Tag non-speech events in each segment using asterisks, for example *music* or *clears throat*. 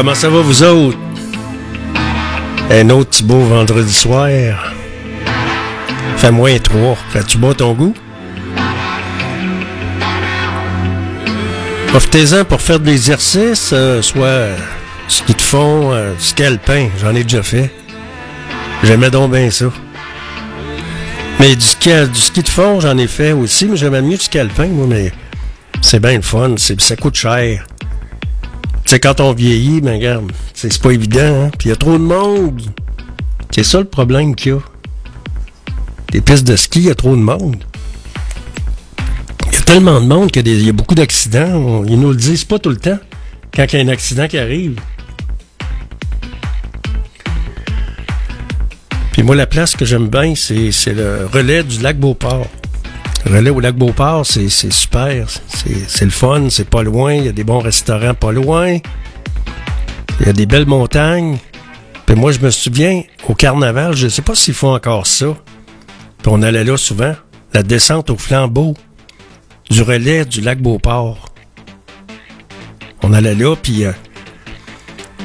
Comment ça va, vous autres? Un autre beau vendredi soir. Fait moins trois. Fais-tu bon ton goût? Profitez-en pour faire de l'exercice, euh, soit ski de fond, euh, ski. J'en ai déjà fait. J'aimais donc bien ça. Mais du ski, du ski de fond, j'en ai fait aussi, mais j'aimais mieux du ski moi, mais c'est bien le fun. Ça coûte cher. Sais, quand on vieillit, ben regarde, c'est pas évident, hein? Puis il y a trop de monde. C'est ça le problème qu'il y a. Des pistes de ski, il y a trop de monde. Il y a tellement de monde qu'il y, a beaucoup d'accidents. Ils nous le disent pas tout le temps quand il y a un accident qui arrive. Puis moi, la place que j'aime bien, c'est le relais du lac Beauport. Relais au lac Beauport, c'est super. C'est le fun, c'est pas loin. Il y a des bons restaurants pas loin. Il y a des belles montagnes. Puis moi, je me souviens, au carnaval, je sais pas s'ils font encore ça. Puis on allait là souvent. La descente au flambeau du relais du lac Beauport. On allait là, puis euh,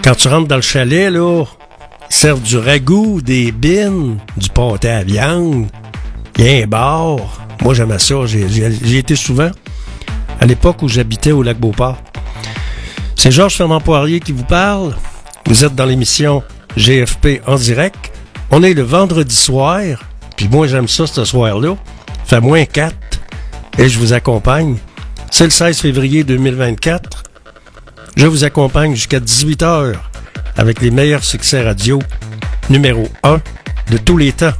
quand tu rentres dans le chalet, là, ils servent du ragoût, des bines, du pâté à viande. Il y a un bar. Moi, j'aimais ça. J'ai été souvent à l'époque où j'habitais au lac Beauport. C'est Georges Fernand Poirier qui vous parle. Vous êtes dans l'émission GFP en direct. On est le vendredi soir. Puis moi, j'aime ça ce soir-là. Fait moins 4. Et je vous accompagne. C'est le 16 février 2024. Je vous accompagne jusqu'à 18h avec les meilleurs succès radio numéro 1 de tous les temps.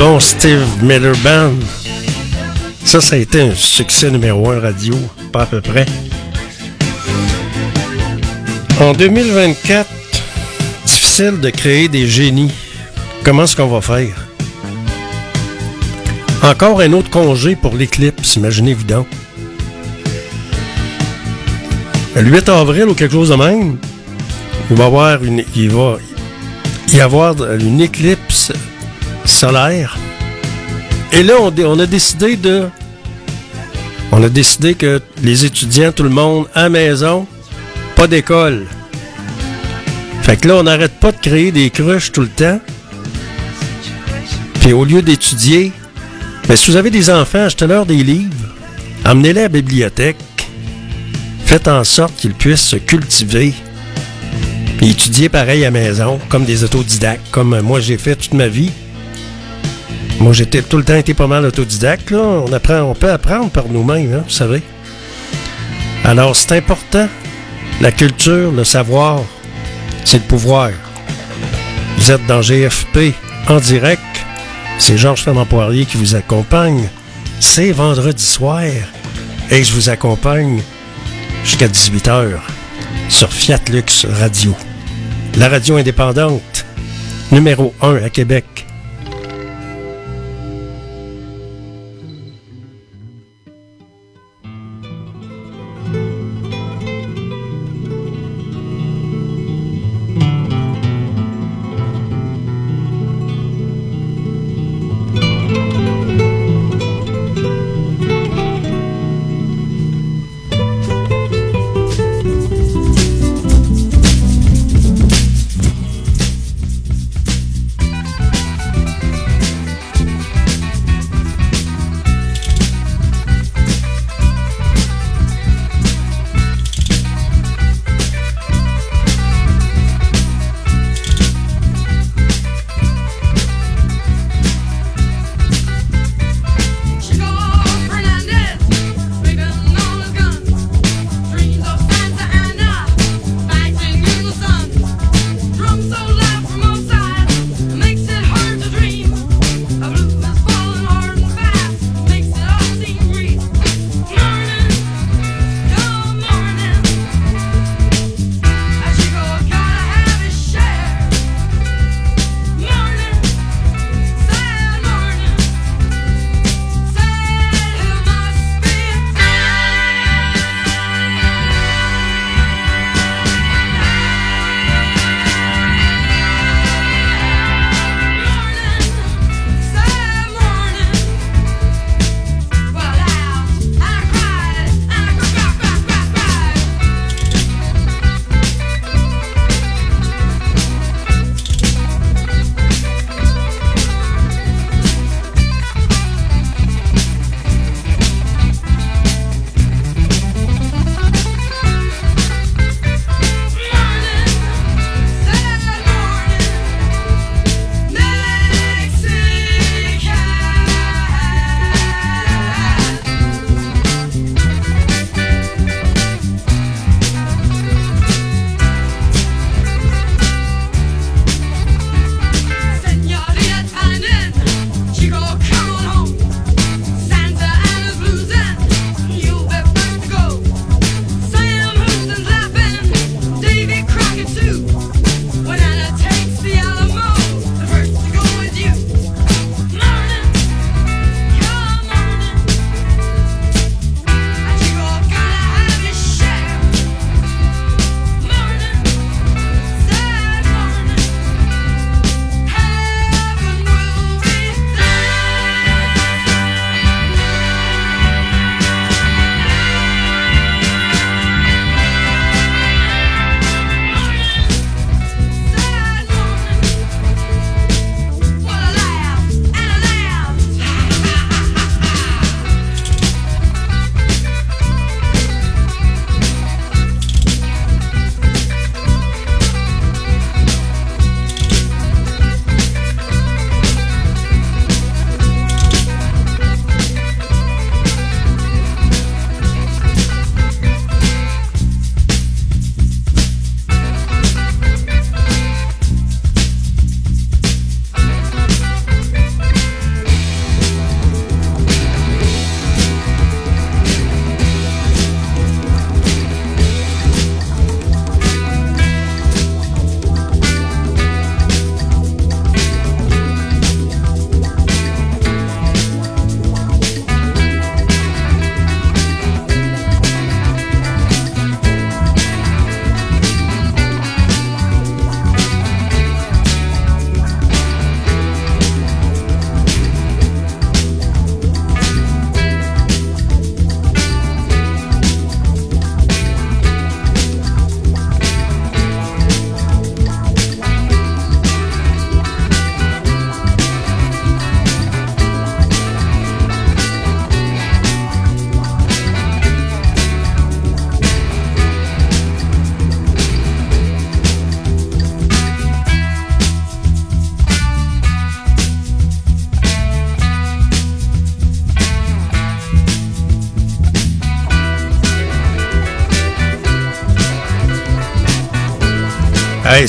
Bon Steve Miller Band. Ça, ça a été un succès numéro un radio, pas à peu près. En 2024, difficile de créer des génies. Comment est-ce qu'on va faire? Encore un autre congé pour l'éclipse, imaginez-vous donc. Le 8 avril ou quelque chose de même, il va y avoir il va y avoir une éclipse Et là, on, a décidé de. On a décidé que les étudiants, tout le monde, à maison, pas d'école. Fait que là, on n'arrête pas de créer des cruches tout le temps. Puis au lieu d'étudier, mais si vous avez des enfants, achetez-leur des livres, amenez-les à la bibliothèque, faites en sorte qu'ils puissent se cultiver, puis étudier pareil à maison, comme des autodidactes, comme moi j'ai fait toute ma vie. Moi, j'étais tout le temps été pas mal autodidacte. Là. On, apprend, on peut apprendre par nous-mêmes, hein, vous savez. Alors, c'est important. La culture, le savoir, c'est le pouvoir. Vous êtes dans GFP en direct. C'est Georges Fernand Poirier qui vous accompagne. C'est vendredi soir. Et je vous accompagne jusqu'à 18h sur Fiat Lux Radio. La radio indépendante, numéro 1 à Québec.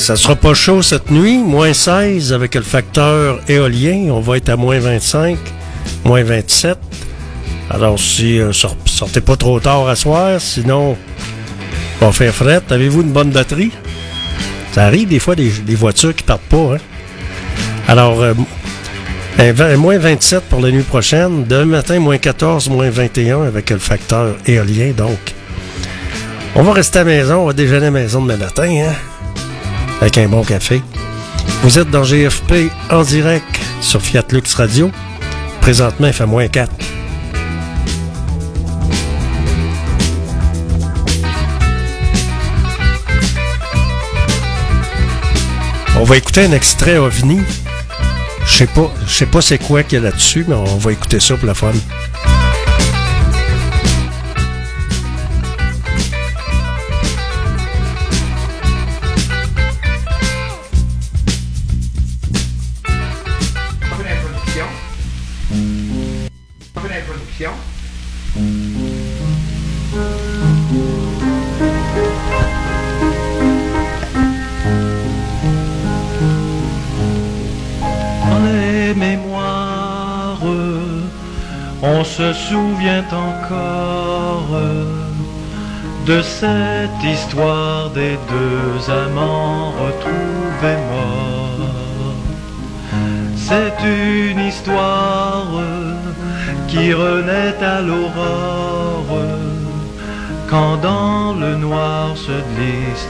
Ça sera pas chaud cette nuit. Moins 16 avec le facteur éolien. On va être à moins 25, moins 27. Alors, si euh, sortez pas trop tard à soir, sinon, on va faire fret. Avez-vous une bonne batterie? Ça arrive des fois des, voitures qui partent pas. Hein? Alors, euh, moins 27 pour la nuit prochaine. Demain matin, moins 14, moins 21 avec le facteur éolien. Donc, on va rester à la maison. On va déjeuner à maison demain matin. Hein? Avec un bon café. Vous êtes dans GFP en direct sur Fiat Lux Radio. Présentement, il fait moins 4. On va écouter un extrait OVNI. Je sais pas, sais pas c'est quoi qu'il y a là-dessus, mais on va écouter ça pour la fun.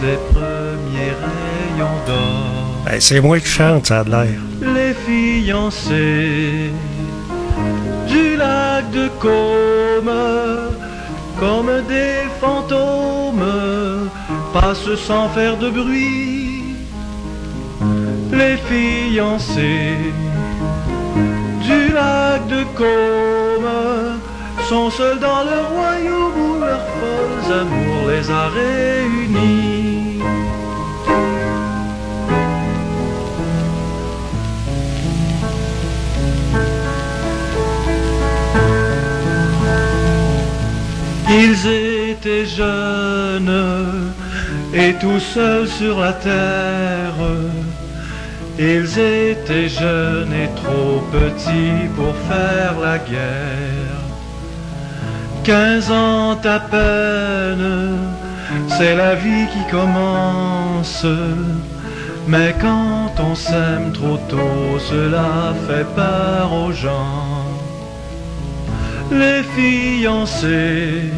Les premiers rayons d'or. Ben, c'est moi qui chante, ça a l'air. Les fiancés du lac de Côme, comme des fantômes, passent sans faire de bruit. Les fiancés du lac de Côme sont seuls dans le royaume où leurs folles amours les a réunis. Étaient jeunes et tout seuls sur la terre. Ils étaient jeunes et trop petits pour faire la guerre. Quinze ans à peine, c'est la vie qui commence. Mais quand on s'aime trop tôt, cela fait peur aux gens les fiancés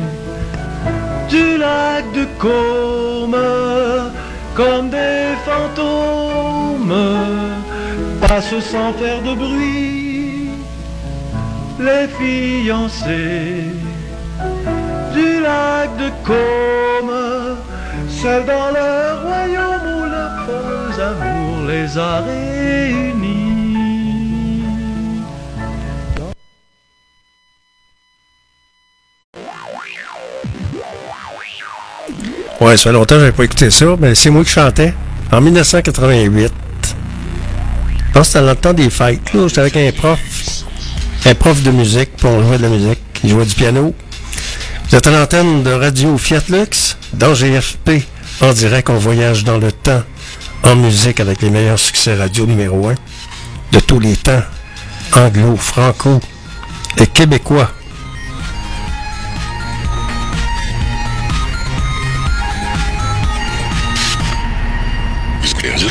du lac de Côme, comme des fantômes, passent sans faire de bruit. Les fiancés du lac de Côme, seuls dans leur royaume où leurs folles amours les a réunis. Ouais, ça fait longtemps que j'avais pas écouté ça, mais c'est moi qui chantais. En 1988. Je pense que c'était dans le temps des fêtes. J'étais avec un prof. Un prof de musique, pour jouer de la musique. Il jouait du piano. Vous êtes à l'antenne de Radio Fiat Lux, dans GFP, en direct, on voyage dans le temps, en musique avec les meilleurs succès radio numéro 1 de tous les temps, anglo, franco et québécois. Sur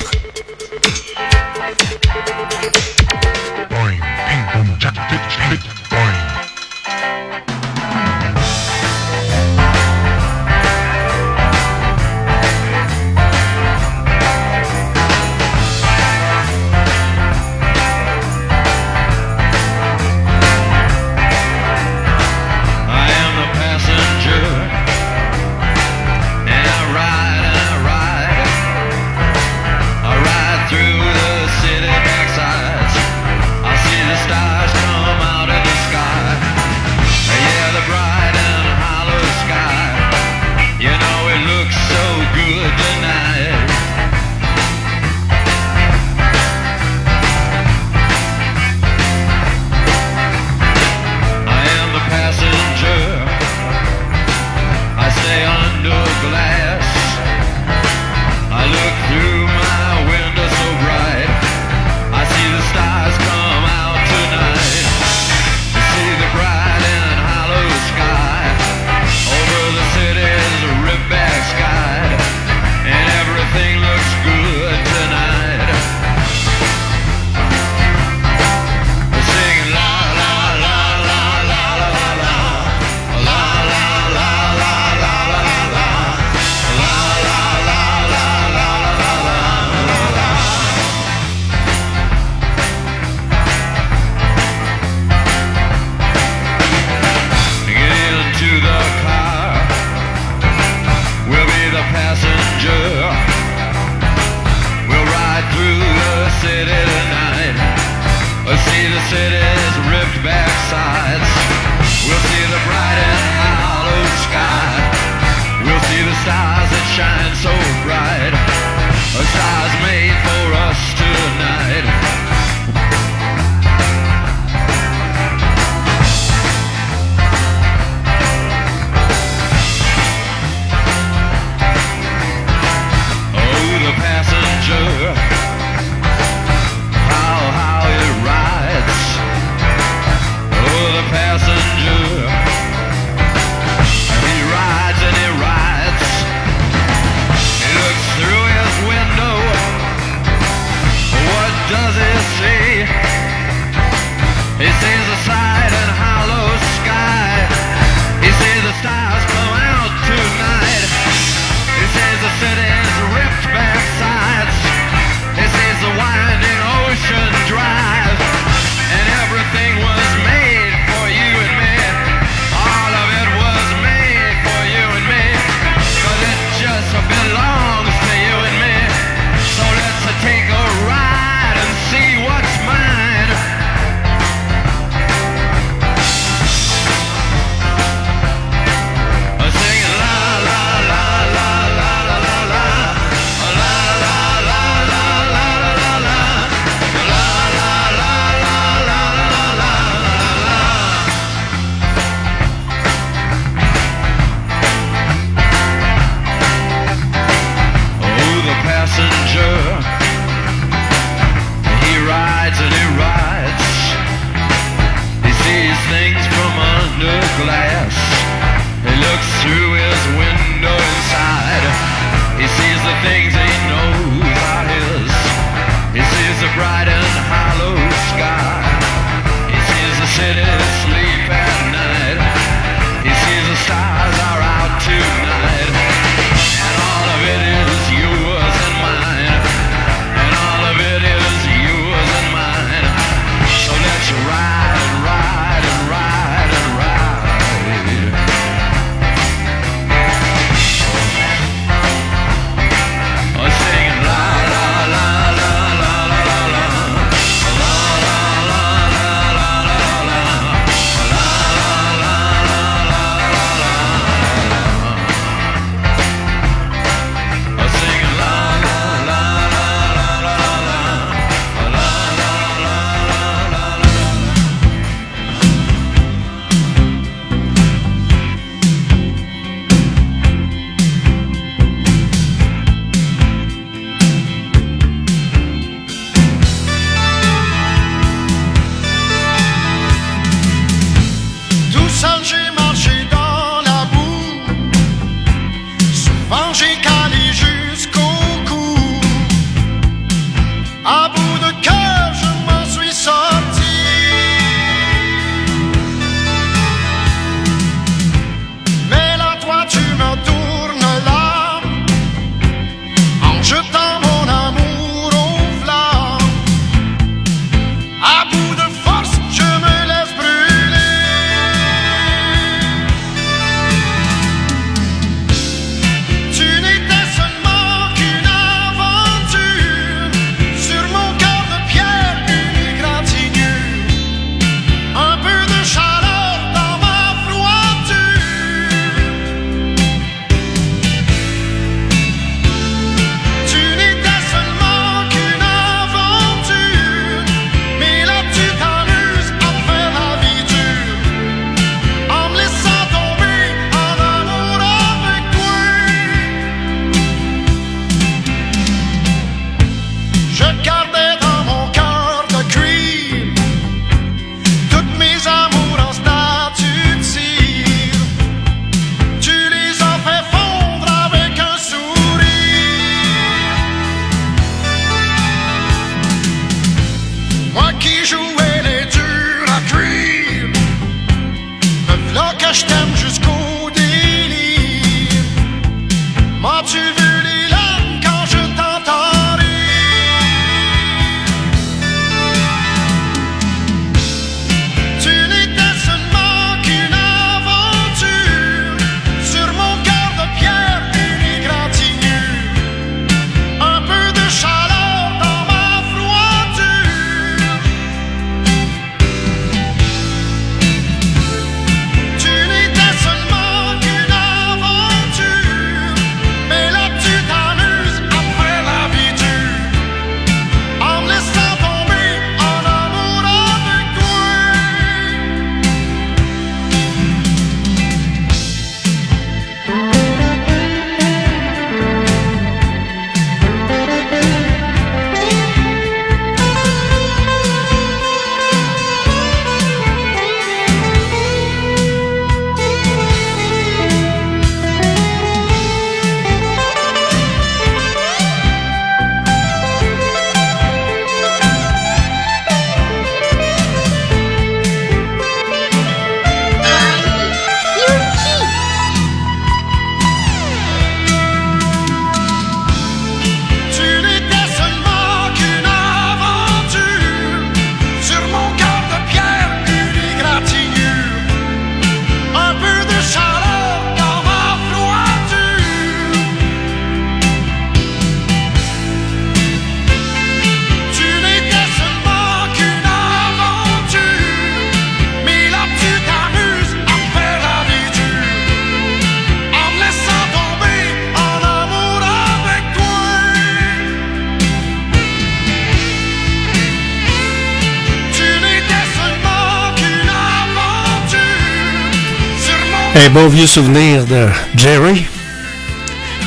Les ondes de Fiat Luxon Un bon vieux souvenir de Jerry.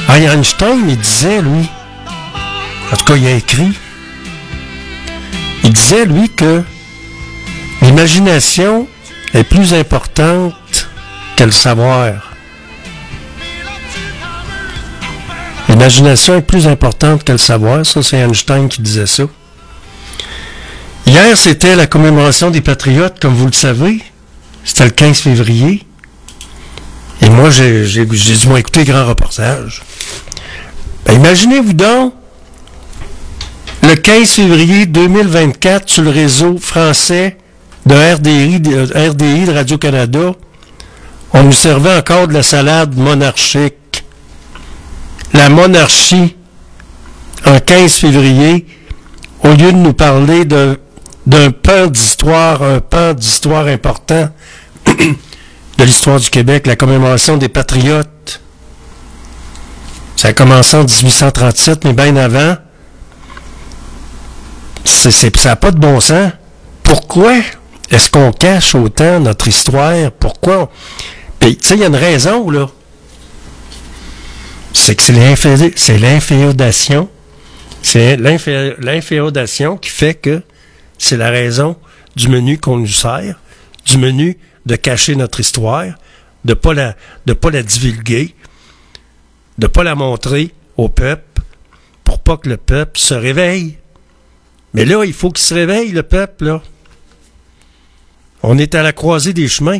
Einstein, il disait, lui, en tout cas, il a écrit, il disait, lui, que l'imagination est plus importante que le savoir. L'imagination est plus importante que le savoir. Ça, c'est Einstein qui disait ça. Hier, c'était la commémoration des Patriotes, comme vous le savez. C'était le 15 février. Moi, j'ai, j'ai, j'ai dû écouter grand reportage. Ben, imaginez-vous donc, le 15 février 2024, sur le réseau français de RDI, de, RDI de Radio-Canada, on nous servait encore de la salade monarchique. La monarchie, en 15 février, au lieu de nous parler de, d'un pan d'histoire, un pan d'histoire important *clears throat* de l'histoire du Québec, la commémoration des patriotes. Ça a commencé en 1837, mais bien avant. C'est, c'est, ça n'a pas de bon sens. Pourquoi est-ce qu'on cache autant notre histoire? Pourquoi? Puis, tu sais, il y a une raison, là. C'est que c'est, l'infé- c'est l'inféodation. C'est l'infé- l'inféodation qui fait que c'est la raison du menu qu'on nous sert, du menu de cacher notre histoire, de pas la, de pas la divulguer, de pas la montrer au peuple, pour pas que le peuple se réveille. Mais là, il faut qu'il se réveille, le peuple, là. On est à la croisée des chemins.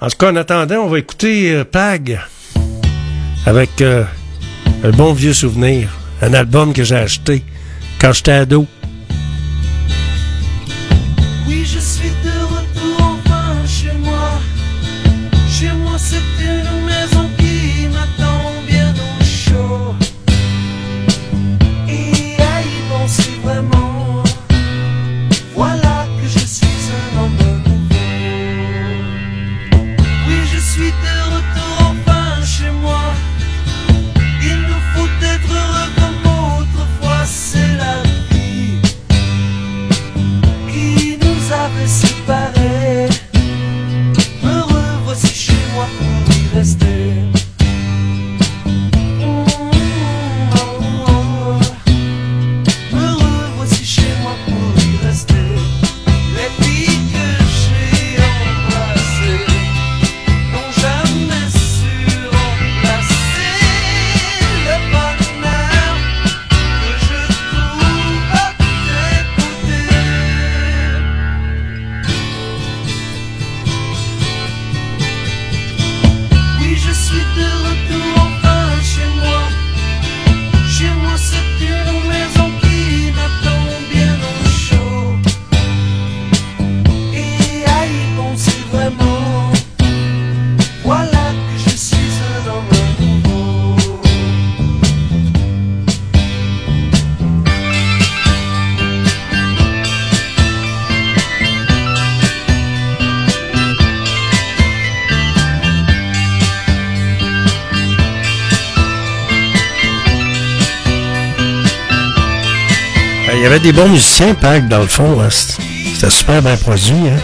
En tout cas, en attendant, on va écouter euh, Pag avec euh, un bon vieux souvenir, un album que j'ai acheté quand j'étais ado. Avait des bons musiciens, Pag, dans le fond. hein. C'était super bien produit. Hein?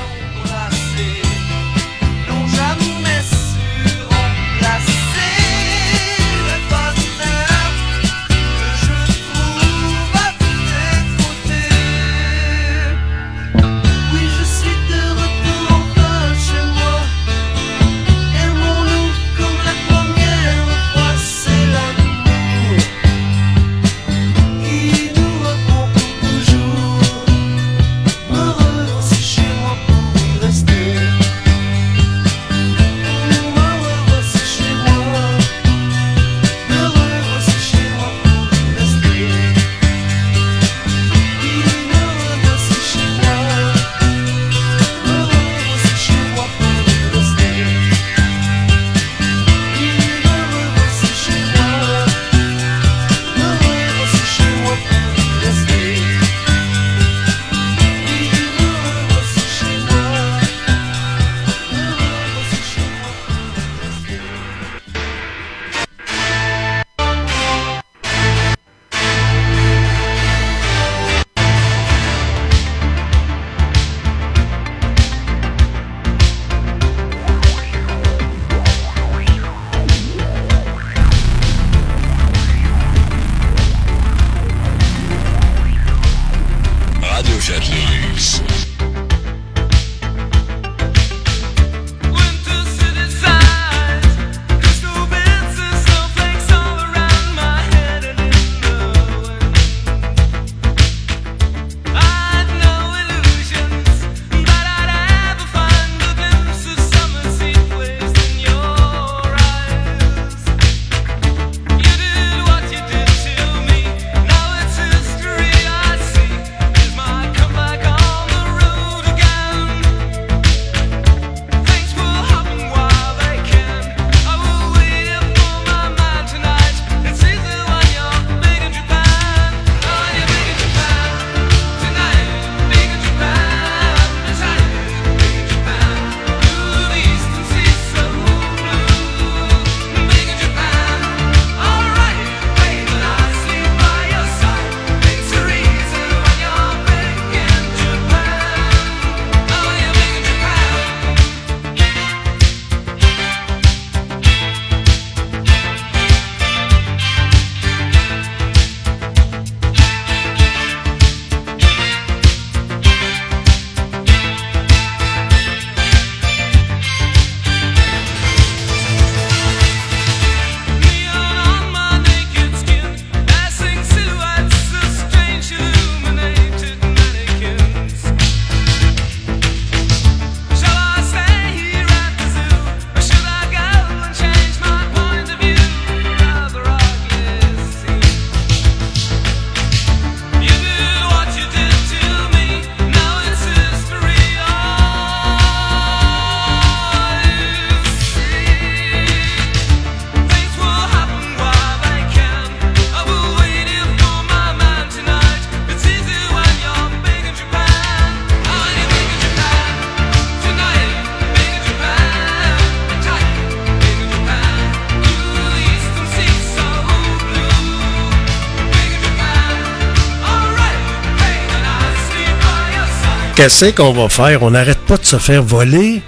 qu'est-ce qu'on va faire? On n'arrête pas de se faire voler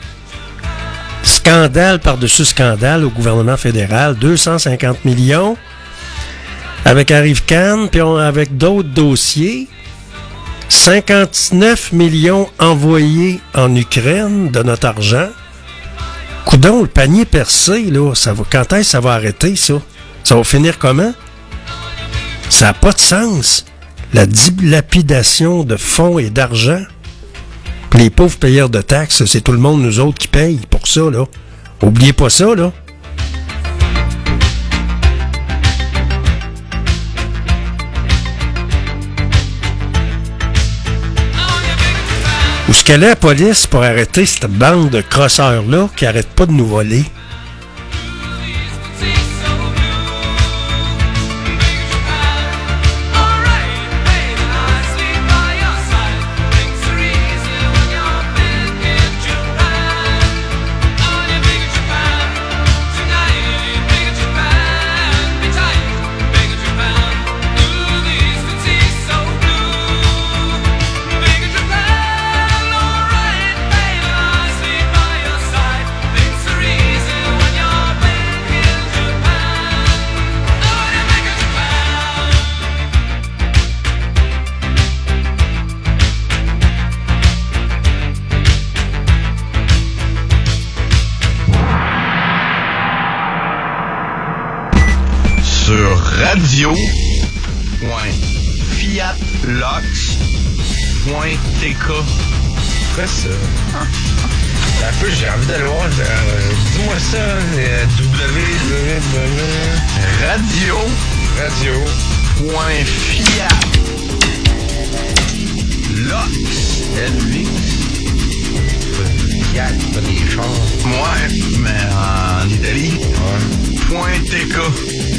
scandale par-dessus scandale au gouvernement fédéral, 250 millions, avec Arif Khan, puis avec d'autres dossiers, 59 millions envoyés en Ukraine de notre argent. Coudon, le panier percé, là, ça va, quand est-ce que ça va arrêter, ça? Ça va finir comment? Ça n'a pas de sens. La dilapidation de fonds et d'argent. Les pauvres payeurs de taxes, c'est tout le monde, nous autres, qui paye pour ça, là. Oubliez pas ça, là. Où ce qu'elle est la police pour arrêter cette bande de crosseurs-là qui arrête pas de nous voler? ça? W. Radio. Radio. Point fiable. Lox. LV. Fiable, pas des chars. Ouais, mais en Italie. Ouais. Point TK.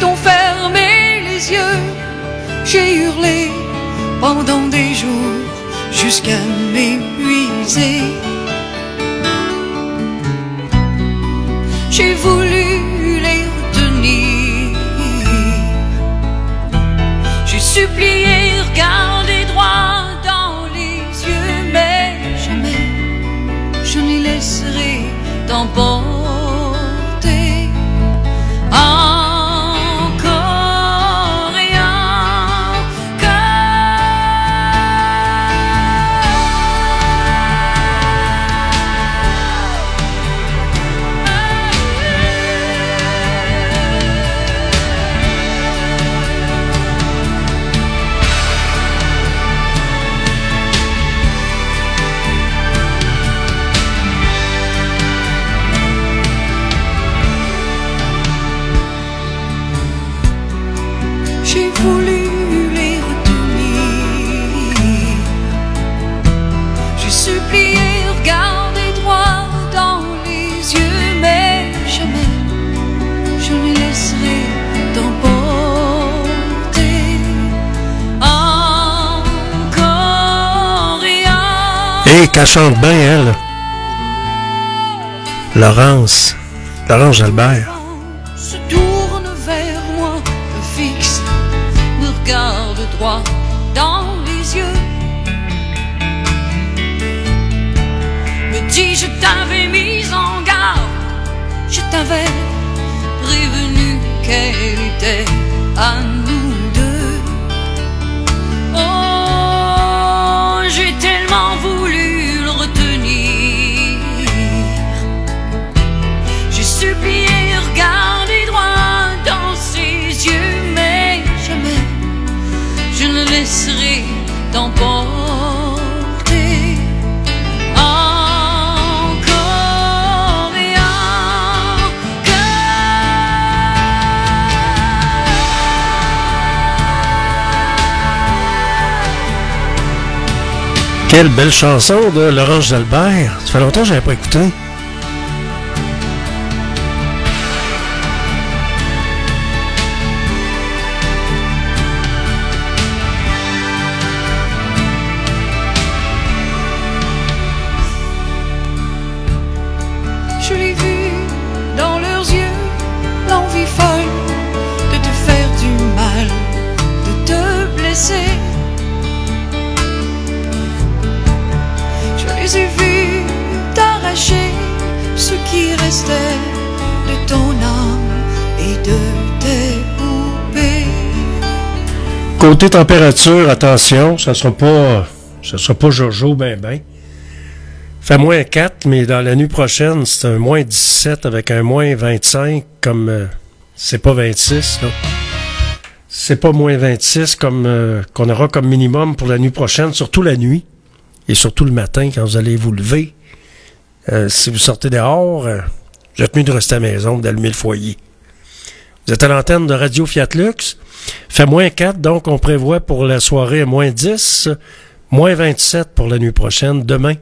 T'ont fermé les yeux, j'ai hurlé pendant des jours jusqu'à m'épuiser. Et qu'elle chante bien, elle. Laurence. Laurence Jalbert. Quelle belle chanson de Laurence Jalbert. Ça fait longtemps que je n'avais pas écouté. Température, attention, ça sera pas, ça sera pas Jojo ben ben. Fait moins 4, mais dans la nuit prochaine, c'est un moins 17 avec un moins 25 comme, euh, c'est pas 26, là. C'est pas moins 26 comme, euh, qu'on aura comme minimum pour la nuit prochaine, surtout la nuit. Et surtout le matin quand vous allez vous lever. Euh, si vous sortez dehors, êtes mieux de rester à la maison, d'allumer le foyer. Vous êtes à l'antenne de Radio Fiat Lux. Fait moins 4, donc on prévoit pour la soirée moins 10, moins 27 pour la nuit prochaine, demain.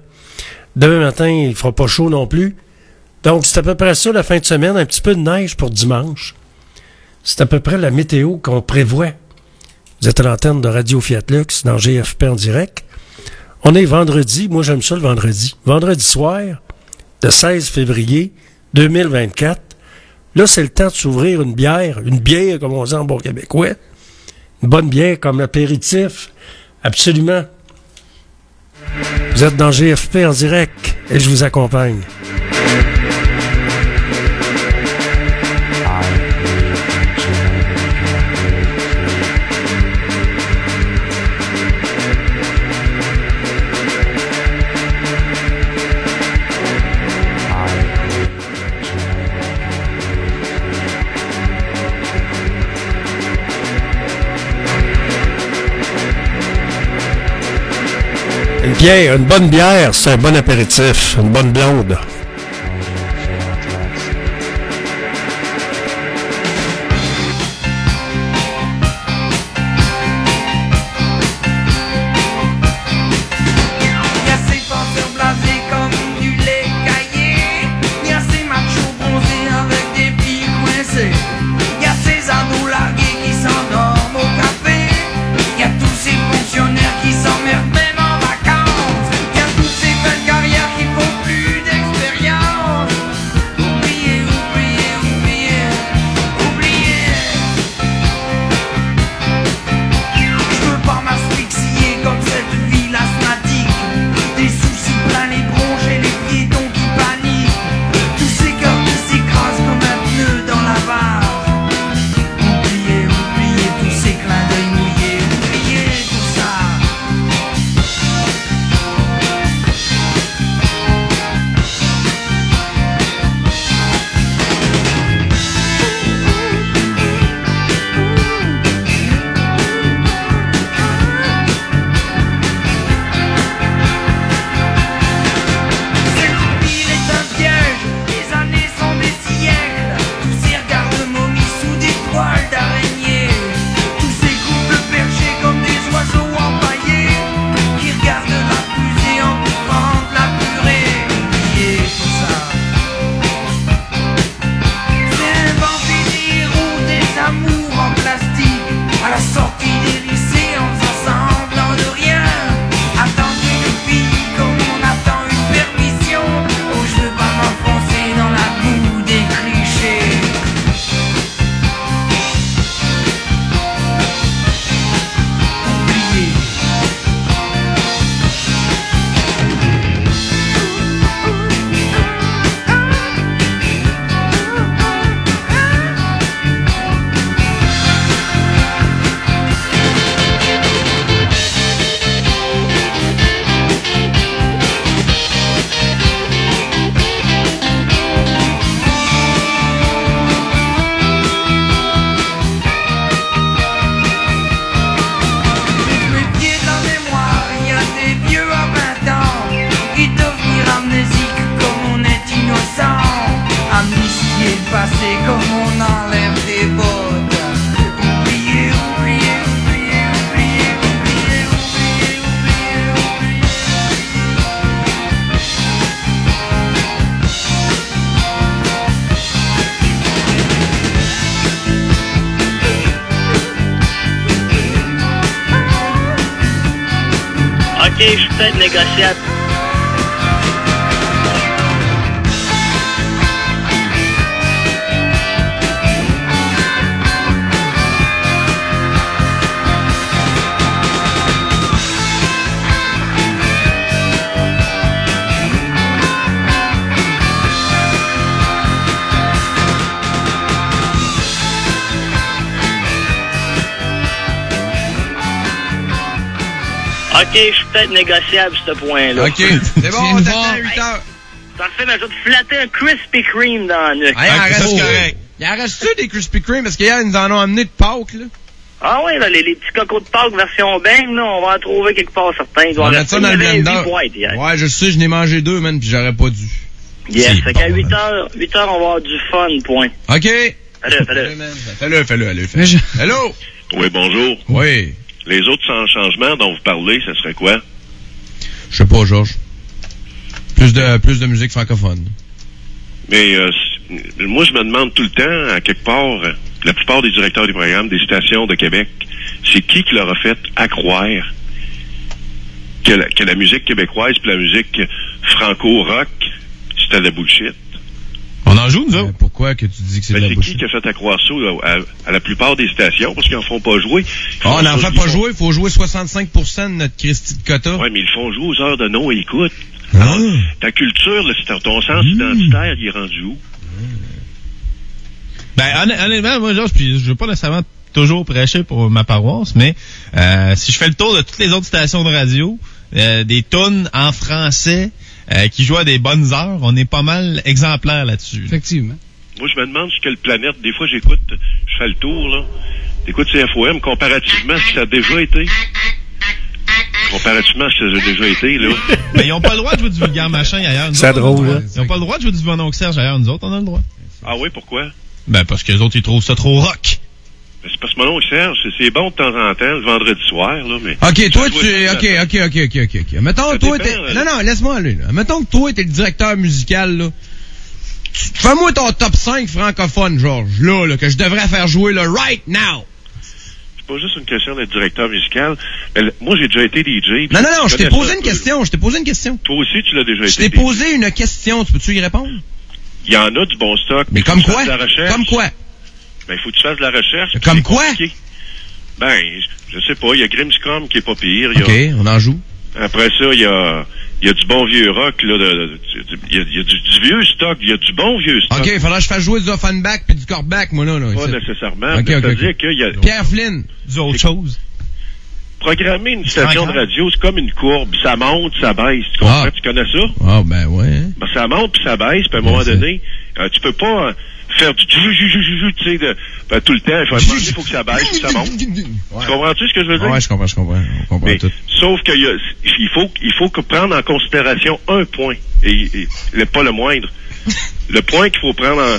Demain matin, il fera pas chaud non plus. Donc, c'est à peu près ça la fin de semaine, un petit peu de neige pour dimanche. C'est à peu près la météo qu'on prévoit. Vous êtes à l'antenne de Radio Fiat Lux dans GFP en direct. On est vendredi, moi j'aime ça le vendredi. Vendredi soir, le 16 février 2024. Là, c'est le temps de s'ouvrir une bière, une bière, comme on dit en bon québécois. Une bonne bière comme apéritif. Absolument. Vous êtes dans GFP en direct et je vous accompagne. Bière, une bonne bière, c'est un bon apéritif. Une bonne blonde. Ok, je suis peut-être négociable. Ok, je suis peut-être négociable, ce point-là. OK. C'est bon, on t'attend à 8 heures. Parfait, mais je vais te flatter un Krispy Kreme dans la nuque. Hey, Ok, reste correct. Il en reste-tu des Krispy Kreme? Parce qu'hier, ils nous en ont amené de Pâques, là. Ah oui, là, les, les petits cocos de Pâques version bang, là, on va en trouver quelque part certains. Ils On va mettre ça dans le il y avait blender. boîtes hier. Ouais, je sais, je n'ai mangé deux, man, puis j'aurais pas dû. Yes, C'est fait qu'à bon, 8 man. heures, 8 heures, on va avoir du fun, point. OK. Fais-le, fais-le. Fais-le, fais-le, allez, fais-le. Hello? Oui, bonjour. Oui. Les autres chan- changements dont vous parlez, ça serait quoi? Je sais pas, Georges. Plus de, plus de musique francophone. Mais euh, moi, je me demande tout le temps, à quelque part, la plupart des directeurs des programmes des stations de Québec, c'est qui qui leur a fait accroire que la, que la musique québécoise puis la musique franco-rock, c'était de la bullshit? On en joue, nous Euh, autres. pourquoi que tu dis que c'est de Ben, la c'est qui qui a fait à, à- à la plupart des stations, parce qu'ils en font pas jouer. Ah, on n'en fait pas font- jouer, il faut jouer 65% de notre Christy de quota. Ouais, mais ils font jouer aux heures de non et écoute. Ah. Alors, ta culture, là, ton sens identitaire, il est rendu où? Ben, honn- honnêtement, moi, Georges, puis je veux pas nécessairement toujours prêcher pour ma paroisse, mais euh, si je fais le tour de toutes les autres stations de radio, euh, des tonnes en français euh, qui jouent à des bonnes heures, on est pas mal exemplaires là-dessus. là. Effectivement. Moi, je me demande sur quelle planète, des fois, j'écoute, je fais le tour, là. J'écoute CFOM, comparativement, si ça a déjà été. Com- comparativement à ce que j'ai déjà été, là. *laughs* Mais ils ont pas le droit de jouer du vulgaire machin ailleurs. Nous C'est a drôle, droit. hein. Ils ont pas le droit de jouer du Von Serge ailleurs. Nous autres, on a le droit. Ah oui, pourquoi? Ben, parce que les autres, ils trouvent ça trop rock. C'est parce que mon oncle Serge, c'est- bon de temps en temps, le vendredi soir, là, mais... OK, toi, tu. OK, OK, OK, OK, OK, OK. Mettons, Ça toi, t'es. euh. Non, non, laisse-moi aller, là. Mettons que toi, t'es le directeur musical, là. Fais-moi ton top 5 francophone, Georges, là, là, que je devrais faire jouer, là, right now. C'est pas juste une question d'être directeur musical. Moi, j'ai déjà été DJ. Non, non, non, je t'ai posé une question, je t'ai posé une question. Toi aussi, tu l'as déjà Je été. t'ai DJ. posé une question, tu peux-tu y répondre? Il y en a du bon stock. Mais comme quoi? Comme quoi? Ben, il faut que tu fasses de la recherche. Comme quoi? compliqué. Ben, je je sais pas. Il y a Grimmscom qui est pas pire. Y a- OK, on en joue. Après ça, il y a, il y a du bon vieux rock, il y a, il y a du, du vieux stock. Il y a du bon vieux stock. OK, il faudra que je fasse jouer du Offenbach puis du Corback, moi, là, là. Pas nécessairement. Ok, mais ok, C'est-à-dire ok. qu'il y a... Pierre Flynn. Du autre chose. Programmer une station de radio, c'est comme une courbe. Ça monte, ça baisse. Tu comprends? Ah. Tu connais ça? Ah, ben, ouais. hein. Ben, ça monte puis ça baisse, puis à un moment donné, euh, tu peux pas euh, faire du tu sais, de, ben, tout le temps. Il faut, que ça baisse, puis ça monte. Tu comprends-tu ce que je veux dire? Ouais, je comprends, je comprends. On comprend Mais, tout. sauf qu'il faut, il faut que prendre en considération un point, et, et le- pas le moindre. *laughs* le point qu'il faut prendre en,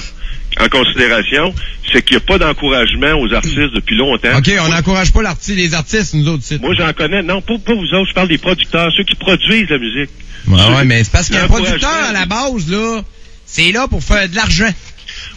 en considération, c'est qu'il n'y a pas d'encouragement aux artistes depuis longtemps. OK, on n'encourage pas les artistes, nous autres. Moi, j'en connais. Non, pas, pas vous autres. Je parle des producteurs, ceux qui produisent la musique. Ouais, Ceux- ouais, mais c'est parce qu'un producteur, à la base, là, c'est là pour faire de l'argent.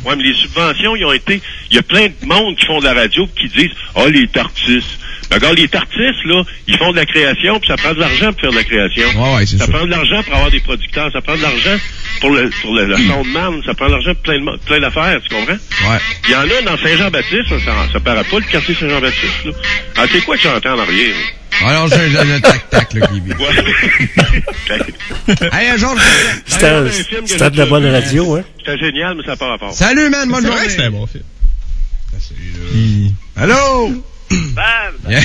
Ouais, mais les subventions, ils ont été. Il y a plein de monde qui font de la radio qui disent Ah, les artistes. Ben, regarde, les artistes, là, ils font de la création, puis ça prend de l'argent pour faire de la création. Ouais, ouais, c'est ça ça. prend de l'argent pour avoir des producteurs, ça prend de l'argent pour le, pour le, le soundman, ça prend de l'argent plein, de plein d'affaires, tu comprends? Ouais. Il y en a dans Saint-Jean-Baptiste, ça, ça, ça paraît pas, le quartier Saint-Jean-Baptiste, là. Ah, c'est quoi que j'entends en arrière? là? Alors, j'ai le le tac-tac, là, qui vient. Ah, avait un film que c'était de la bonne radio, hein? C'était génial, mais ça n'a pas rapport. Salut, man, bonne journée. c'était un bon film. Allô? Bam! Yeah.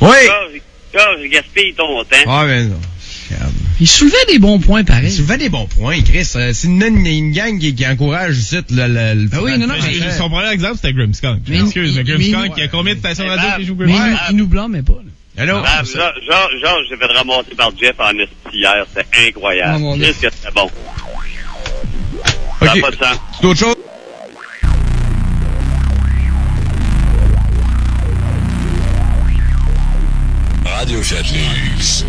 Oui. Georges, gaspille ton temps. Ah, ben non. Il soulevait des bons points, Il pareil. soulevait des bons points, Chris. Euh, C'est une, une, une gang qui, qui encourage ici le, le, le Ah oui, non, non, Mais mais- Son premier exemple, c'était Grimmskunk. Mais- Excuse, mais mais- Grimmskunk, mais- il y a combien de stations radio qui jouent Mais il, Grimmskunk? nous- il nous blâmait pas. là. Allô? Bam, Georges, Georges, j'ai fait ramasser par Jeff en esti hier. C'était Oh, incroyable. mon Dieu. Qu'est-ce que c'était bon. Ça OK. n'a pas de sens. C'est autre chose? Radio Chatlis.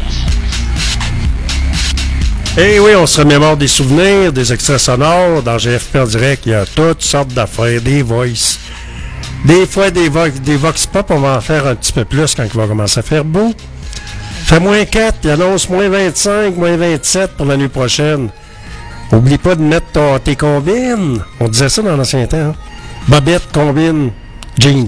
Eh oui, on se remémore des souvenirs, des extraits sonores. Dans GFP en direct, il y a toutes sortes d'affaires, des voices. Des fois, des, vo des vox pop, on va en faire un petit peu plus quand il va commencer à faire beau. Fait moins 4, il annonce moins 25, moins 27 pour la nuit prochaine. Oublie pas de mettre ton- tes combines. On disait ça dans l'ancien temps. hein. Bobette, combine, jeans.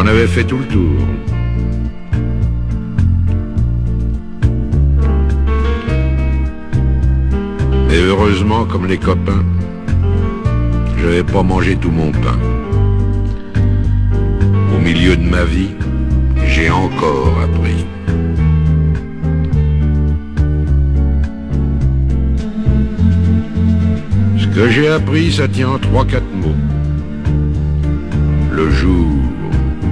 J'en avais fait tout le tour. Et heureusement, comme les copains, je n'avais pas mangé tout mon pain. Au milieu de ma vie, j'ai encore appris. Ce que j'ai appris, ça tient en trois, quatre mots. Le jour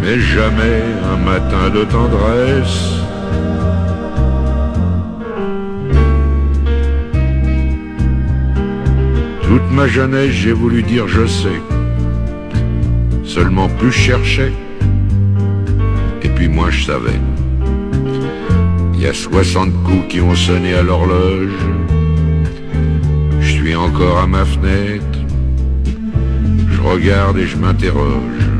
mais jamais un matin de tendresse. Toute ma jeunesse, j'ai voulu dire je sais. Seulement plus je cherchais, et puis moi je savais. Il y a 60 coups qui ont sonné à l'horloge. Je suis encore à ma fenêtre. Je regarde et je m'interroge.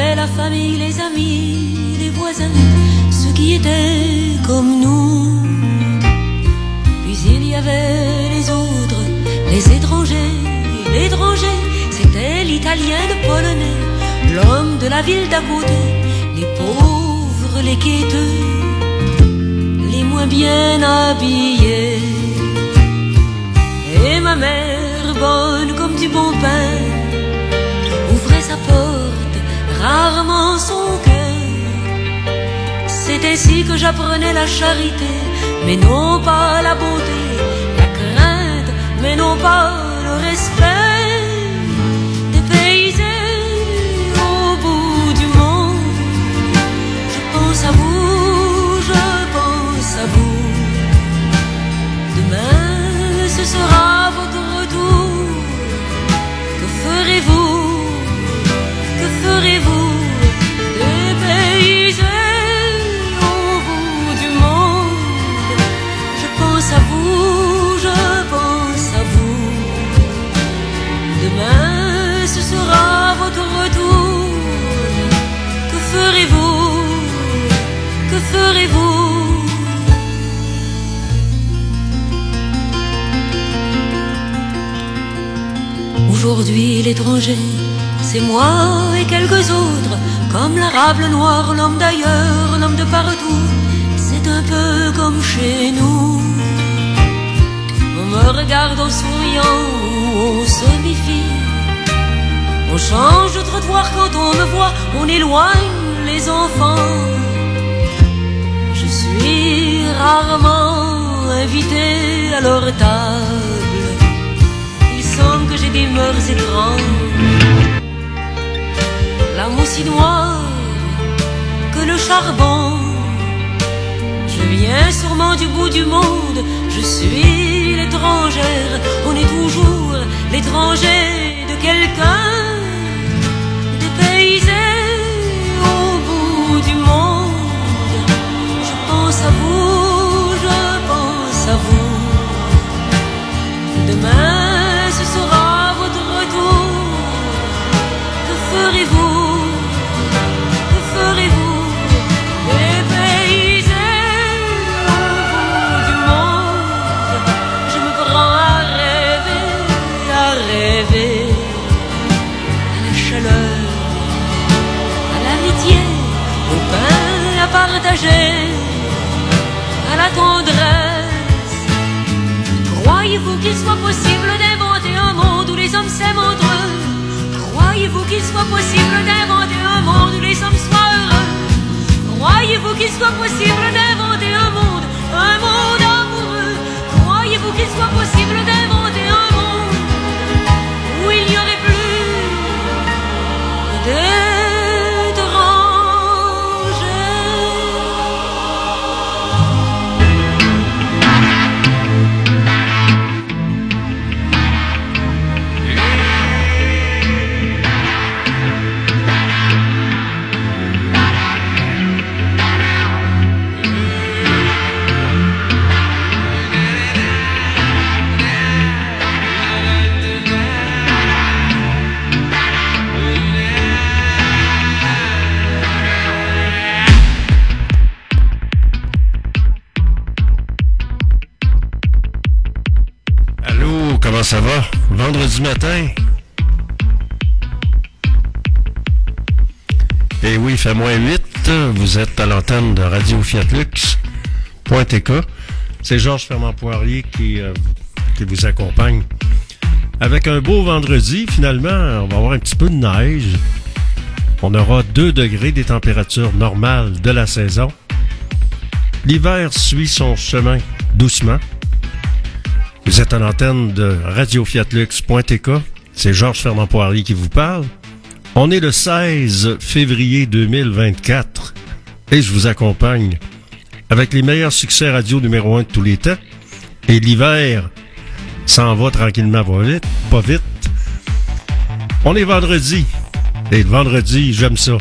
Avait la famille, les amis, les voisins, ceux qui étaient comme nous. Puis il y avait les autres, les étrangers, l'étranger, c'était l'italien, le polonais, l'homme de la ville d'à côté, les pauvres, les quêteux, les moins bien habillés. Et ma mère, bonne comme du bon pain, rarement son cœur. C'est ainsi que j'apprenais la charité, mais non pas la beauté, la crainte, mais non pas le respect. Des paysans au bout du monde, je pense à vous, je pense à vous. Demain, ce sera Aujourd'hui, l'étranger, c'est moi et quelques autres, comme l'arabe, noir, l'homme d'ailleurs, l'homme de partout. C'est un peu comme chez nous. On me regarde en souriant, on se méfie. On change de trottoir quand on me voit, on éloigne les enfants. Je suis rarement invité à leur des mœurs étranges. L'amour si noir que le charbon. Je viens sûrement du bout du monde. Je suis l'étrangère. On est toujours l'étranger de quelqu'un. Des paysans au bout du monde. Je pense à vous, je pense à vous. Ferez-vous Que ferez-vous? Bout du monde. Je me prends à rêver, à rêver. À la chaleur, à l'amitié, au pain à partager, à la tendresse. Croyez-vous qu'il soit possible d'inventer un monde où les hommes s'aiment entre eux? Croyez-vous qu'il soit possible d'inventer un monde où les hommes soient heureux? Croyez-vous qu'il soit possible d'inventer un monde, un monde amoureux? Croyez-vous qu'il soit possible d'inventer Vendredi matin. Et oui, il fait moins 8. Vous êtes à l'antenne de Radio Fiat. C'est Georges Fermand Poirier qui, euh, qui vous accompagne. Avec un beau vendredi, finalement, on va avoir un petit peu de neige. On aura 2 degrés des températures normales de la saison. L'hiver suit son chemin doucement. Vous êtes à l'antenne de radiofiatlux.tk. C'est Georges Fernand Poirier qui vous parle. On est le 16 février 2024 et je vous accompagne avec les meilleurs succès radio numéro 1 de tous les temps. Et l'hiver s'en va tranquillement pas vite, pas vite. On est vendredi. Et le vendredi, j'aime ça.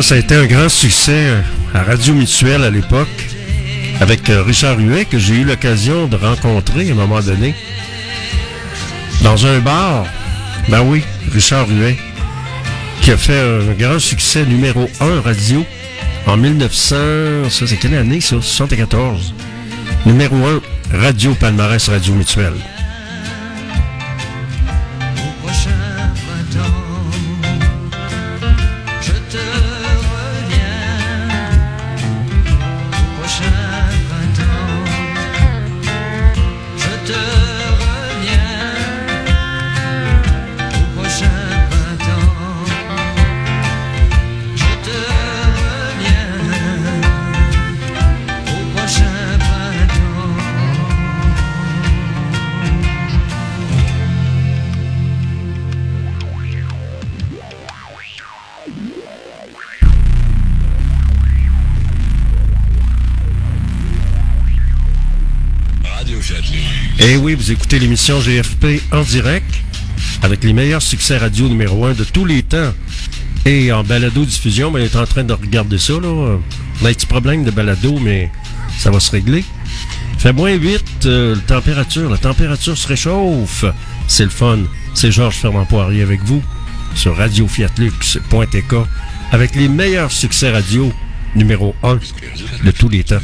Ça, a été un grand succès euh, à Radio Mutuelle à l'époque, avec euh, Richard Huet, que j'ai eu l'occasion de rencontrer à un moment donné, dans un bar. Ben oui, Richard Huet, qui a fait un grand succès numéro 1 radio en 1900, ça c'est quelle année ça? 74. Numéro 1, Radio Palmarès Radio Mutuelle. Oui, vous écoutez l'émission GFP en direct avec les meilleurs succès radio numéro 1 de tous les temps. Et en balado-diffusion, ben, il est en train de regarder ça. Là. On a un petit problème de balado, mais ça va se régler. Fait moins 8, euh, la température. La température se réchauffe. C'est le fun. C'est Georges Fernand Poirier avec vous sur radiofiatlux.tk avec les meilleurs succès radio numéro 1 de tous les temps.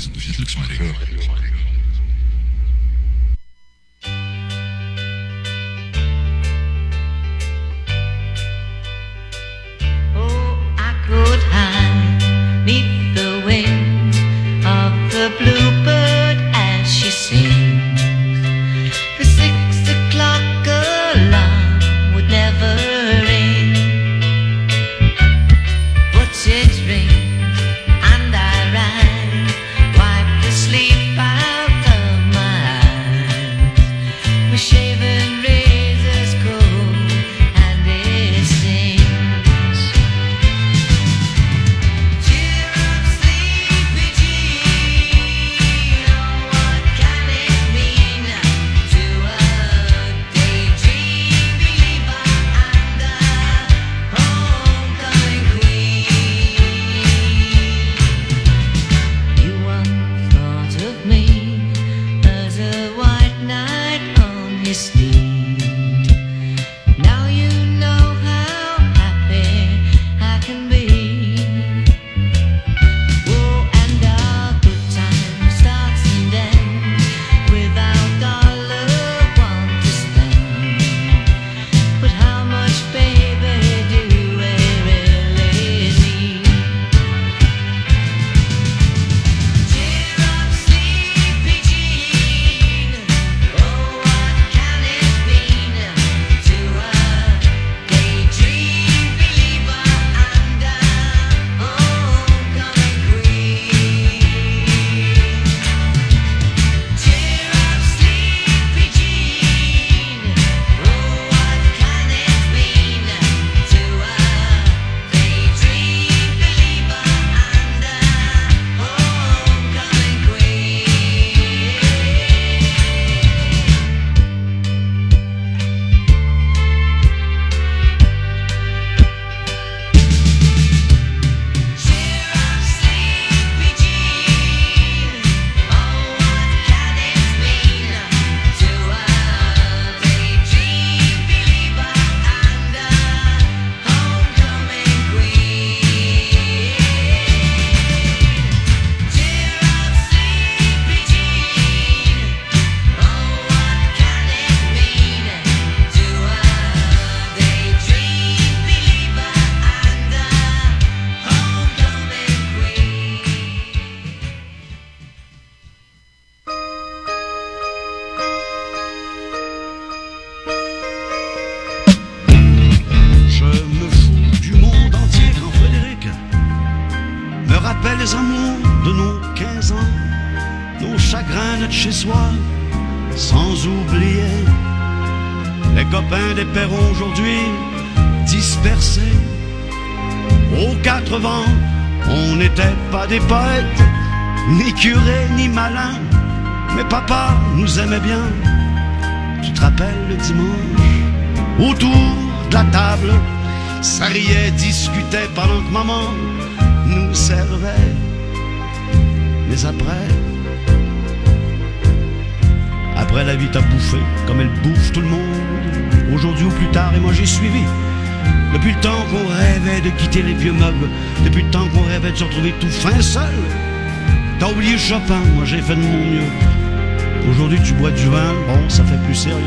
Chopin, moi j'ai fait de mon mieux. Aujourd'hui tu bois du vin, bon ça fait plus sérieux.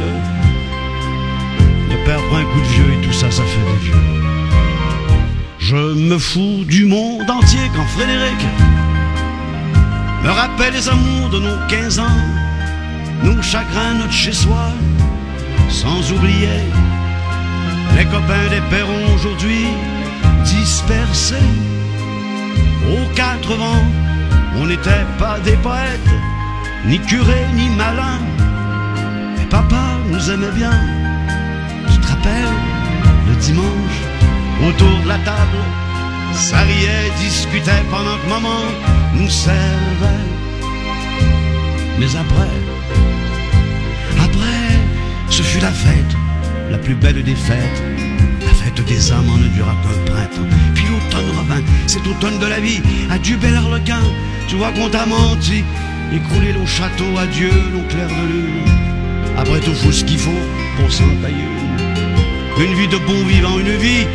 Père prend un coup de vieux et tout ça, ça fait des vieux. Je me fous du monde entier quand Frédéric me rappelle les amours de nos 15 ans, nos chagrins, notre chez-soi, sans oublier les copains des perrons aujourd'hui dispersés. Aux quatre vents, on n'était pas des poètes, ni curés, ni malins, mais papa nous aimait bien. Tu te rappelles, le dimanche, autour de la table, ça riait, discutait pendant que maman nous servait. Mais après, après, ce fut la fête, la plus belle des fêtes, la fête des âmes en ne dura qu'un printemps. Puis l'automne revint, cet automne de la vie. Adieu bel arlequin, tu vois qu'on t'a menti. Écrouler nos châteaux, adieu nos clairs de lune. Après tout, faut ce qu'il faut pour s'en tailler une. Une vie de bon vivant, une vie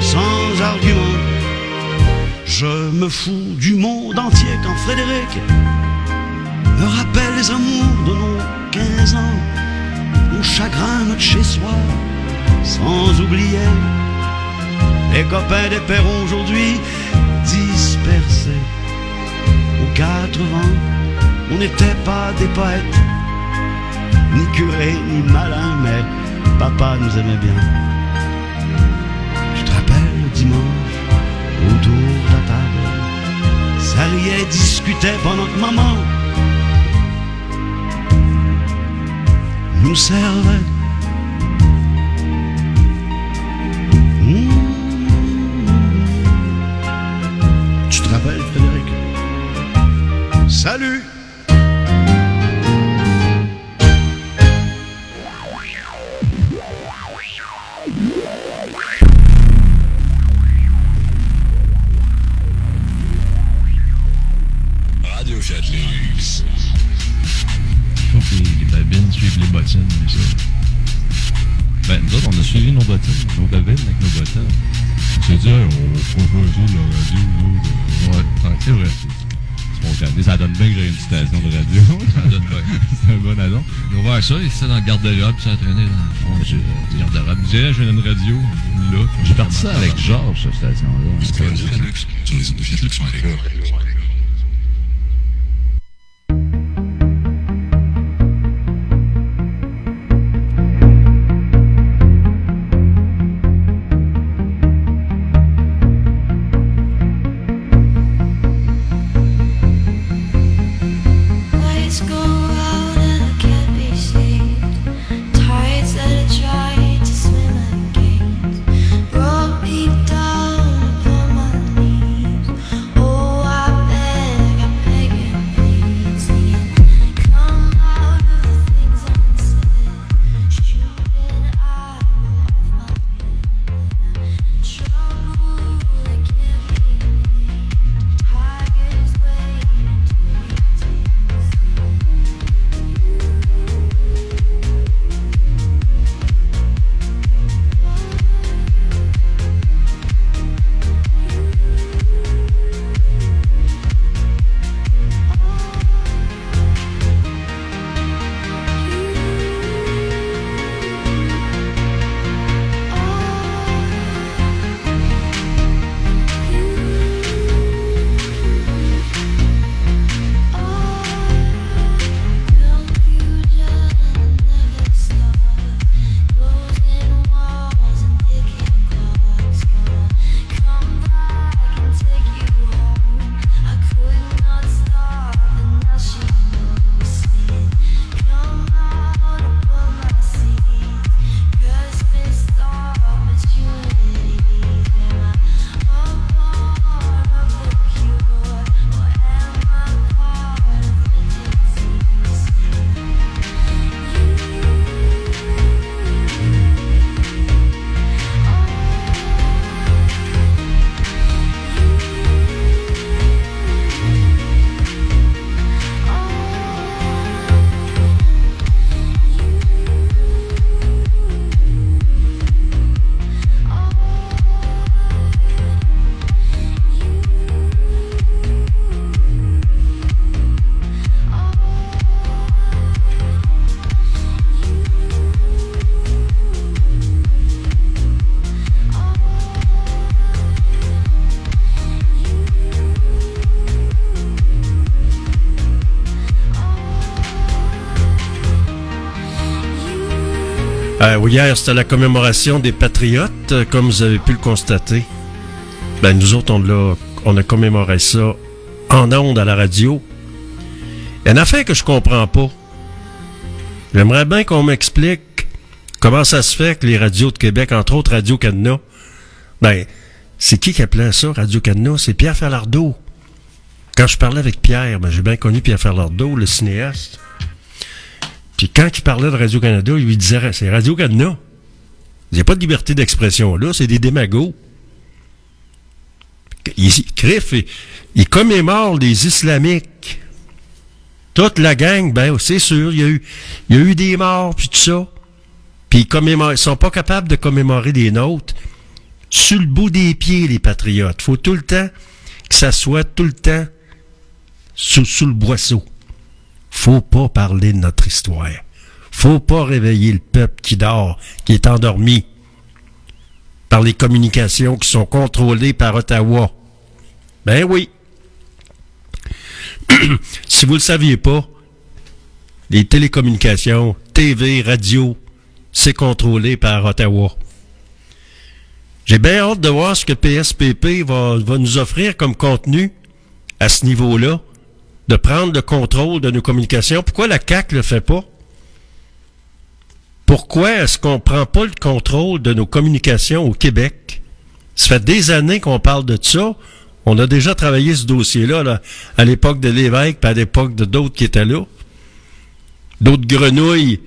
sans argument. Je me fous du monde entier quand Frédéric me rappelle les amours de nos 15 ans, nos chagrins, notre chez-soi, sans oublier les copains des perrons aujourd'hui dispersés aux quatre vents. On n'était pas des poètes, ni curés, ni malins, mais papa nous aimait bien. Tu te rappelles le dimanche, autour de la table, ça riait, discutait pendant que maman nous servait. Frédéric Salut Radio Châtelet. Faut que les, babines suivent les bottines, mais ça. Ben, nous autres, on a suivi nos bottines, nos babines avec nos bottines. On s'est dit, Hey, on fera c'est vrai. C'est spontané. Ça donne bien que j'ai une station de radio. *laughs* Ça donne bien. *laughs* c'est un bon addon. Ils ont ouvert ça, ils étaient dans le garde-robe, ça entraîné dans le fond du euh, garde-robe. Je dirais, je viens d'une radio, là. J'ai parti ça avec Georges, cette station-là. Hier, c'était la commémoration des Patriotes, euh, comme vous avez pu le constater. Ben, nous autres, on, on a commémoré ça en ondes à la radio. Il y a une affaire que je comprends pas. J'aimerais bien qu'on m'explique comment ça se fait que les radios de Québec, entre autres Radio-Canada, ben, c'est qui qui appelait ça Radio-Canada? C'est Pierre Falardeau. Quand je parlais avec Pierre, ben, j'ai bien connu Pierre Falardeau, le cinéaste. Puis quand il parlait de Radio-Canada, il lui disait c'est Radio-Canada. Il n'y a pas de liberté d'expression là, c'est des démagos. Ils, Criff, ils, ils commémorent les islamiques. Toute la gang, ben c'est sûr, il y a eu, il y a eu des morts puis tout ça. Puis ils ils sont pas capables de commémorer des nôtres. Sur le bout des pieds, les patriotes. Faut tout le temps que ça soit tout le temps sous, sous le boisseau. Faut pas parler de notre histoire. Faut pas réveiller le peuple qui dort, qui est endormi par les communications qui sont contrôlées par Ottawa. Ben oui. *clears throat* si vous le saviez pas, les télécommunications, TV, radio, c'est contrôlé par Ottawa. J'ai bien hâte de voir ce que PSPP va, va nous offrir comme contenu à ce niveau-là, de prendre le contrôle de nos communications. Pourquoi la CAQ le fait pas? Pourquoi est-ce qu'on prend pas le contrôle de nos communications au Québec? Ça fait des années qu'on parle de ça. On a déjà travaillé ce dossier-là là, à l'époque de l'évêque, puis à l'époque de d'autres qui étaient là. D'autres grenouilles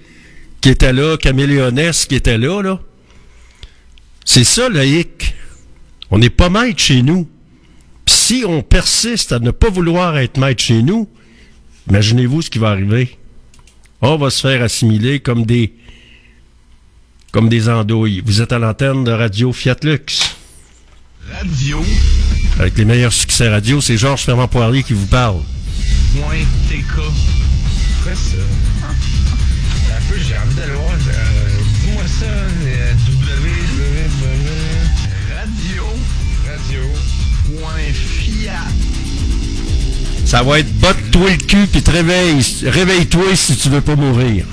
qui étaient là, caméléonesses qui étaient là, là. C'est ça, hic. On n'est pas maître chez nous. Si on persiste à ne pas vouloir être maître chez nous, imaginez-vous ce qui va arriver. On va se faire assimiler comme des comme des andouilles. Vous êtes à l'antenne de Radio Fiat Lux. Radio. Avec les meilleurs succès radio, c'est Georges Fermand Poirier qui vous parle. TK. Ça? Ça va être botte-toi le cul puis te réveille. Réveille-toi si tu veux pas mourir.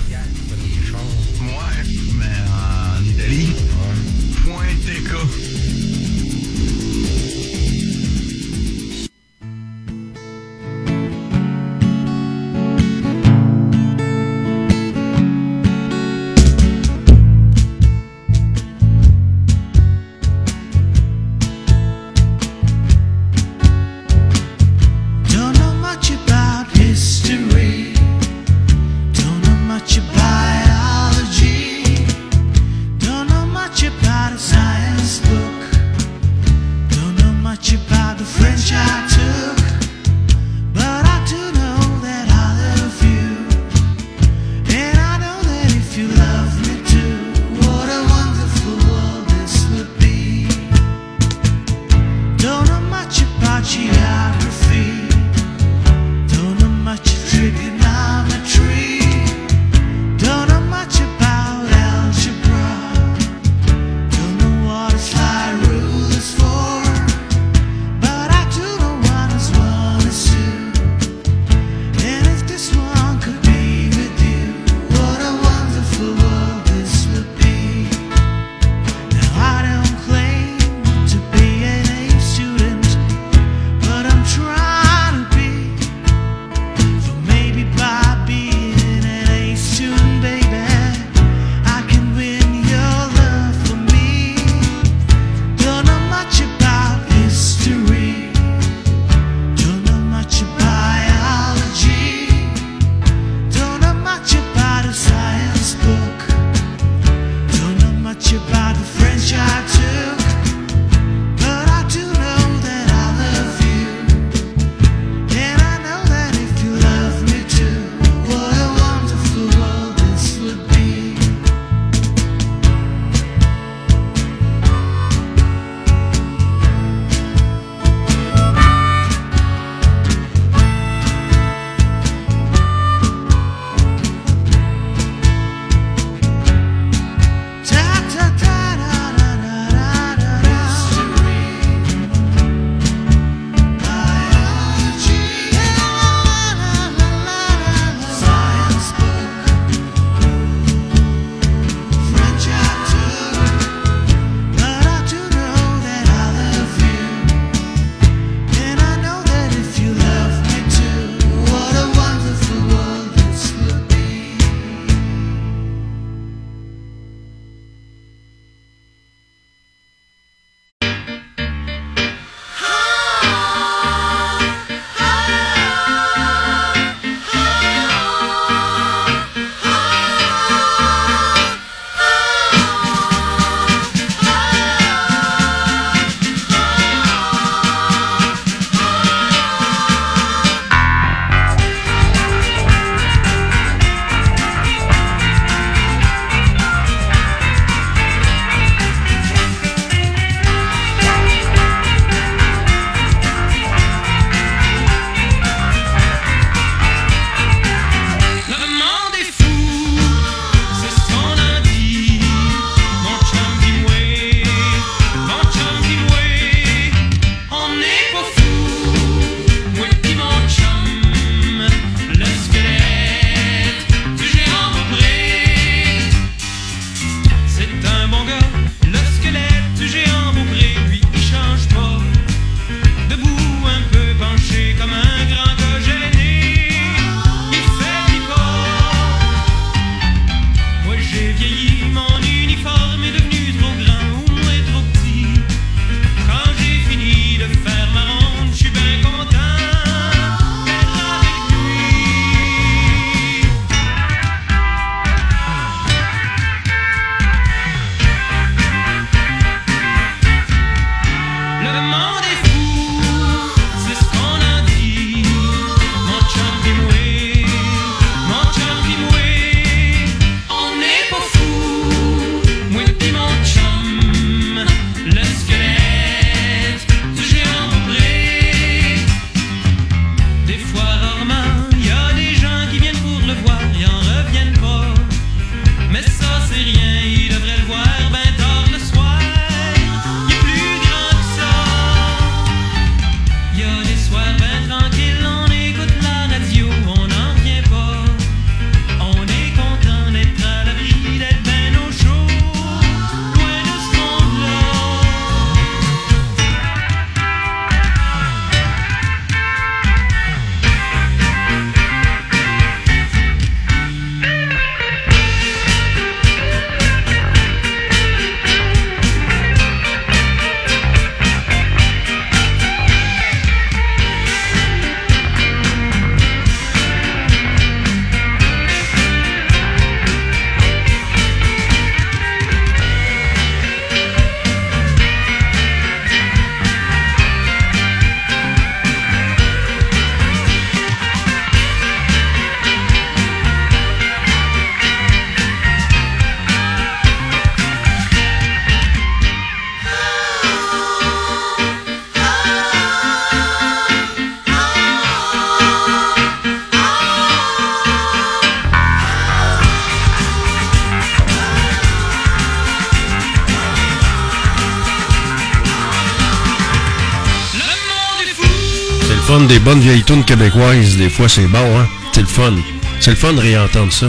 Tunes québécoises. Des fois, c'est bon, hein? C'est le fun. C'est le fun de réentendre ça.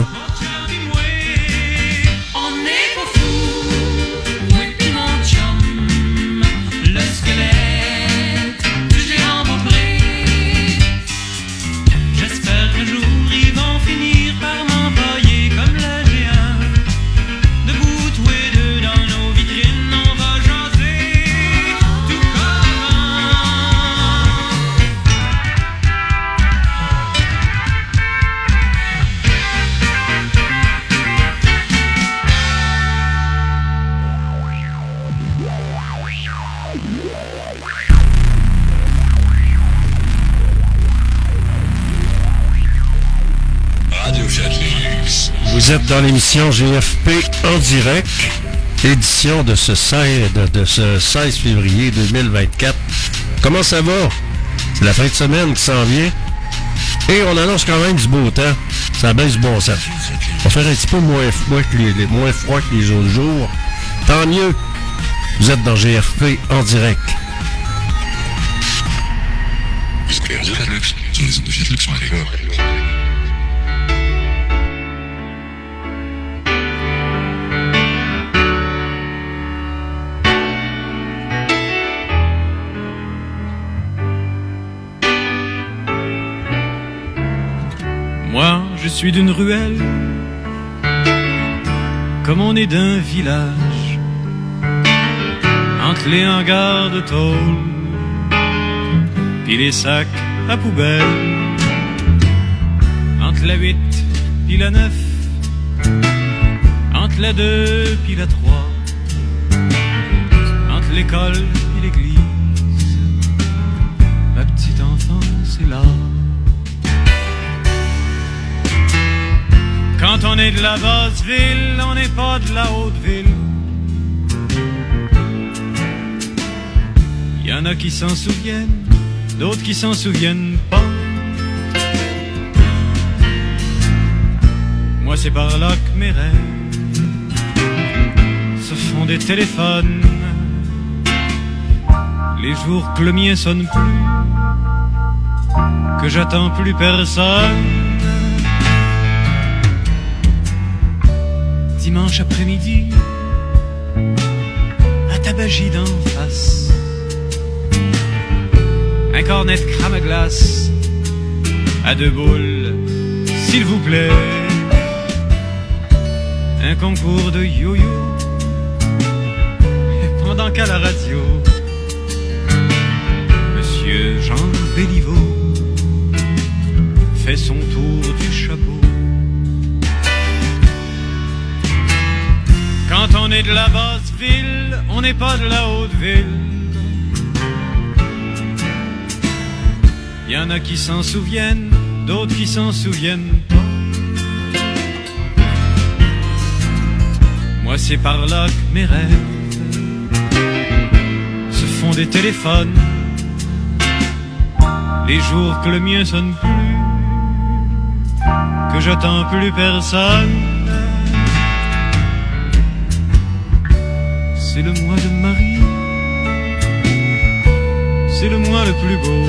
Dans l'émission GFP en direct, édition de ce 16, de, de ce 16 février 2024. Comment ça va? C'est la fin de semaine qui s'en vient. Et on annonce quand même du beau temps. Ça baisse du bon sens. On va un petit peu moins froid que les autres jours. Tant mieux. Vous êtes dans GFP en direct. Je suis d'une ruelle, comme on est d'un village, entre les hangars de tôle, puis les sacs à poubelle, entre la 8 puis la 9, entre la 2 puis la 3, entre l'école la basse ville, on n'est pas de la haute ville. Y en a qui s'en souviennent, d'autres qui s'en souviennent pas. Moi, c'est par là que mes rêves se font des téléphones. Les jours que le mien sonne plus, que j'attends plus personne. Dimanche après-midi, à Tabagie d'en face. Un cornet de crème à glace, à deux boules, s'il vous plaît. Un concours de yo-yo, pendant qu'à la radio, Monsieur Jean Béliveau fait son tour du chapeau. Est de la basse ville, on n'est pas de la haute ville. Y en a qui s'en souviennent, d'autres qui s'en souviennent pas. Moi, c'est par là que mes rêves se font des téléphones. Les jours que le mien sonne plus, que j'attends plus personne. C'est le mois de Marie, c'est le mois le plus beau.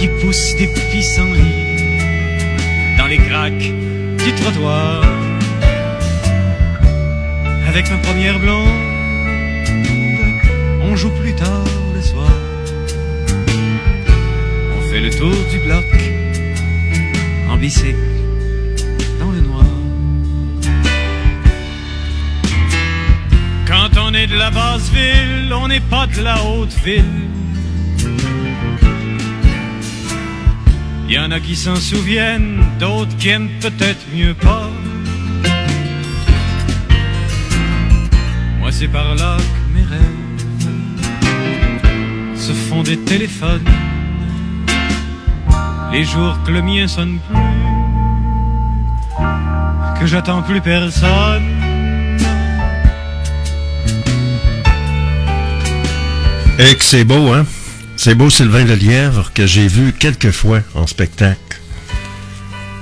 Il pousse des pissenlits dans les craques du trottoir. Avec ma première blonde, on joue plus tard le soir. On fait le tour du bloc en bicycle de la basse ville, on n'est pas de la haute ville. Y en a qui s'en souviennent, d'autres qui aiment peut-être mieux pas. Moi, c'est par là que mes rêves se font des téléphones. Les jours que le mien sonne plus, que j'attends plus personne. Et que c'est beau, hein? C'est beau Sylvain Lelièvre que j'ai vu quelques fois en spectacle.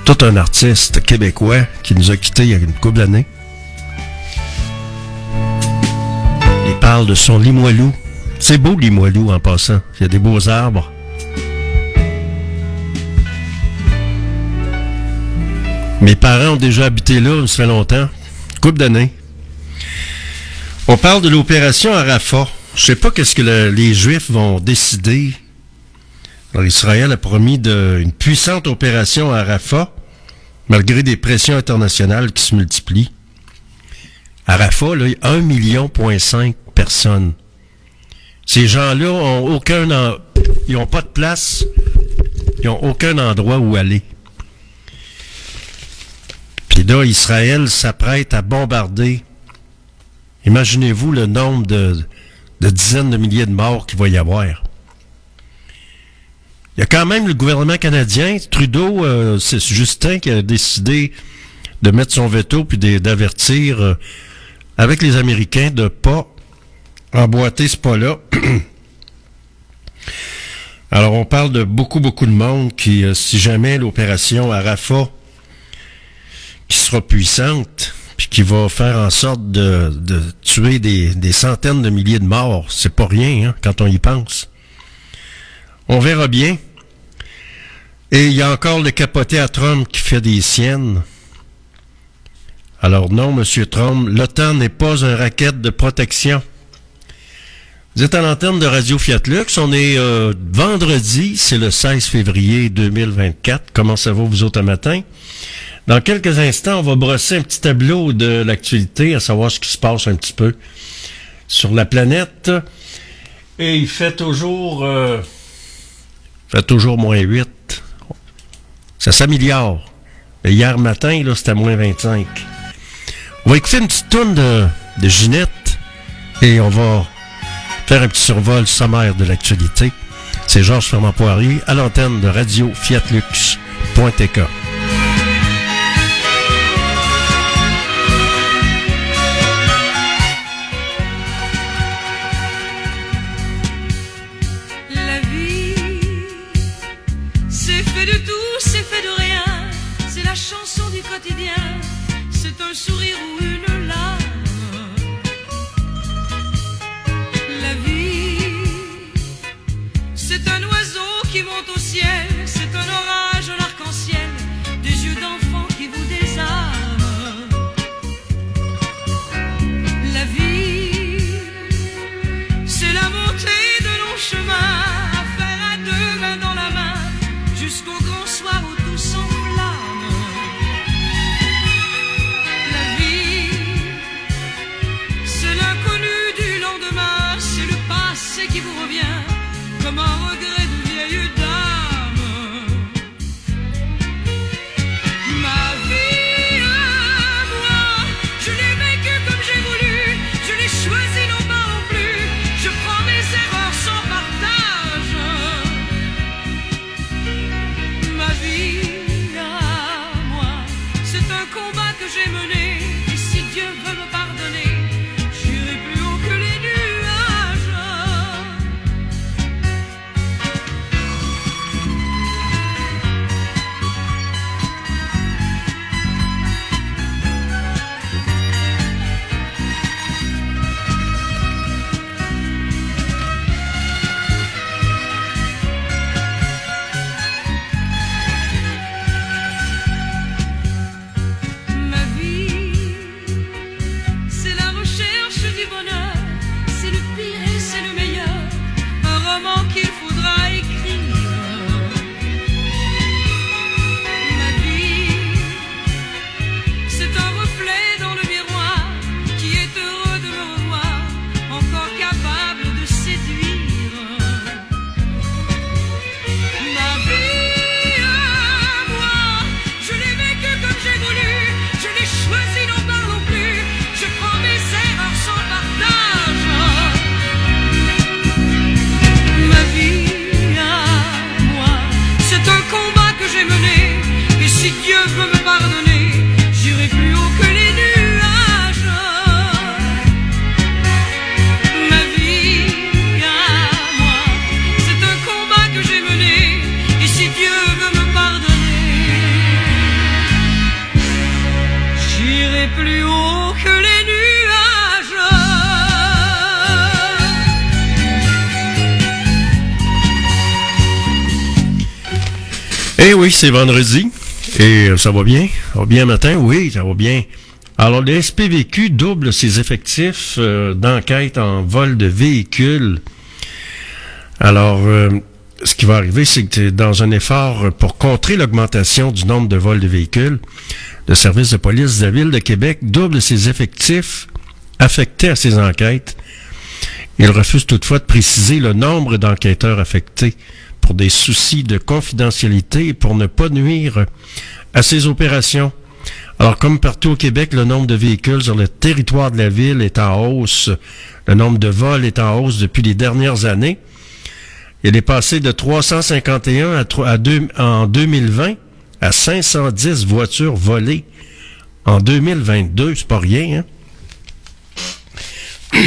Tout un artiste québécois qui nous a quittés il y a une couple d'années. Il parle de son Limoilou, C'est beau, Limoilou, en passant. Il y a des beaux arbres. Mes parents ont déjà habité là, ça fait longtemps. Coupe d'années. On parle de l'opération Arafat. Je sais pas qu'est-ce que le- les Juifs vont décider. Alors, Israël a promis de, une puissante opération à Rafah, malgré des pressions internationales qui se multiplient. À Rafah, là, il y a 1,5 million personnes. Ces gens-là ont aucun, ils ont pas de place, ils ont aucun endroit où aller. Puis là, Israël s'apprête à bombarder. Imaginez-vous le nombre de, de dizaines de milliers de morts qu'il va y avoir. Il y a quand même le gouvernement canadien, Trudeau, euh, c'est Justin qui a décidé de mettre son veto puis d'avertir euh, avec les Américains de pas emboîter ce pas-là. *clears throat* Alors on parle de beaucoup, beaucoup de monde qui, euh, si jamais l'opération à Rafah, qui sera puissante, puis qui va faire en sorte de, tuer des, centaines de milliers de morts, c'est pas rien hein, quand on y pense. On verra bien. Et il y a encore le capoté à Trump qui fait des siennes. Alors non, Monsieur Trump, l'OTAN n'est pas un racket de protection. Vous êtes à l'antenne de Radio Fiat Lux. On est euh, vendredi, c'est le 16 février 2024. Comment ça va vous autres matin? Dans quelques instants, on va brosser un petit tableau de l'actualité, à savoir ce qui se passe un petit peu sur la planète. Et il fait toujours... euh, fait toujours moins 8. Ça s'améliore. Hier matin, là, c'était moins 25. On va écouter une petite tourne de, de Ginette et on va faire un petit survol sommaire de l'actualité. C'est Georges Fermand Poirier à l'antenne de Radio Fiatlux.tk. La c'est vendredi. Et euh, ça va bien? Ça bien matin? Oui, ça va bien. Alors, le SPVQ double ses effectifs euh, d'enquête en vol de véhicules. Alors, euh, ce qui va arriver, c'est que dans un effort pour contrer l'augmentation du nombre de vols de véhicules, le service de police de la Ville de Québec double ses effectifs affectés à ces enquêtes. Il refuse toutefois de préciser le nombre d'enquêteurs affectés pour des soucis de confidentialité et pour ne pas nuire à ces opérations. Alors, comme partout au Québec, le nombre de véhicules sur le territoire de la ville est en hausse. Le nombre de vols est en hausse depuis les dernières années. Il est passé de 351 à, tro- à deux- en 2020 à 510 voitures volées en 2022. C'est pas rien, hein?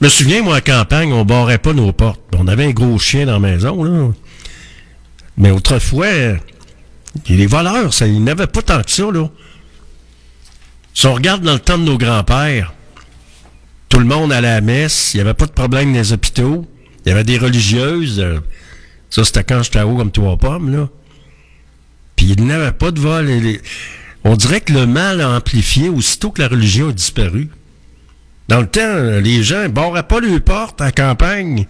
Je me souviens, moi, à campagne, on barrait pas nos portes. On avait un gros chien dans la maison, là. Mais autrefois, les voleurs, ça, il n'avait pas tant que ça, là. Si on regarde dans le temps de nos grands-pères, tout le monde allait à la messe, il n'y avait pas de problème dans les hôpitaux, il y avait des religieuses, euh, ça c'était quand j'étais haut comme trois pommes. Puis il n'avait pas de vol. On dirait que le mal a amplifié aussitôt que la religion a disparu. Dans le temps, les gens ne barraient pas les portes à campagne.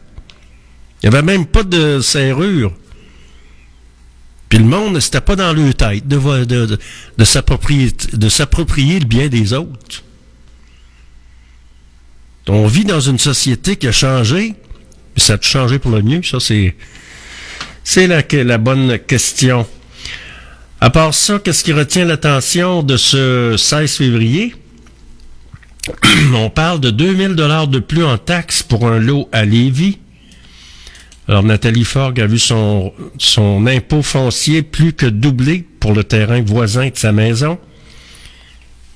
Il n'y avait même pas de serrure. Puis le monde, c'était pas dans leur tête de s'approprier le bien des autres. On vit dans une société qui a changé, puis ça a changé pour le mieux, ça c'est, c'est la, la bonne question. À part ça, qu'est-ce qui retient l'attention de ce 16 février? *clears throat* On parle de 2000 dollars de plus en taxes pour un lot à Lévis. Alors, Nathalie Forgue a vu son, son impôt foncier plus que doubler pour le terrain voisin de sa maison.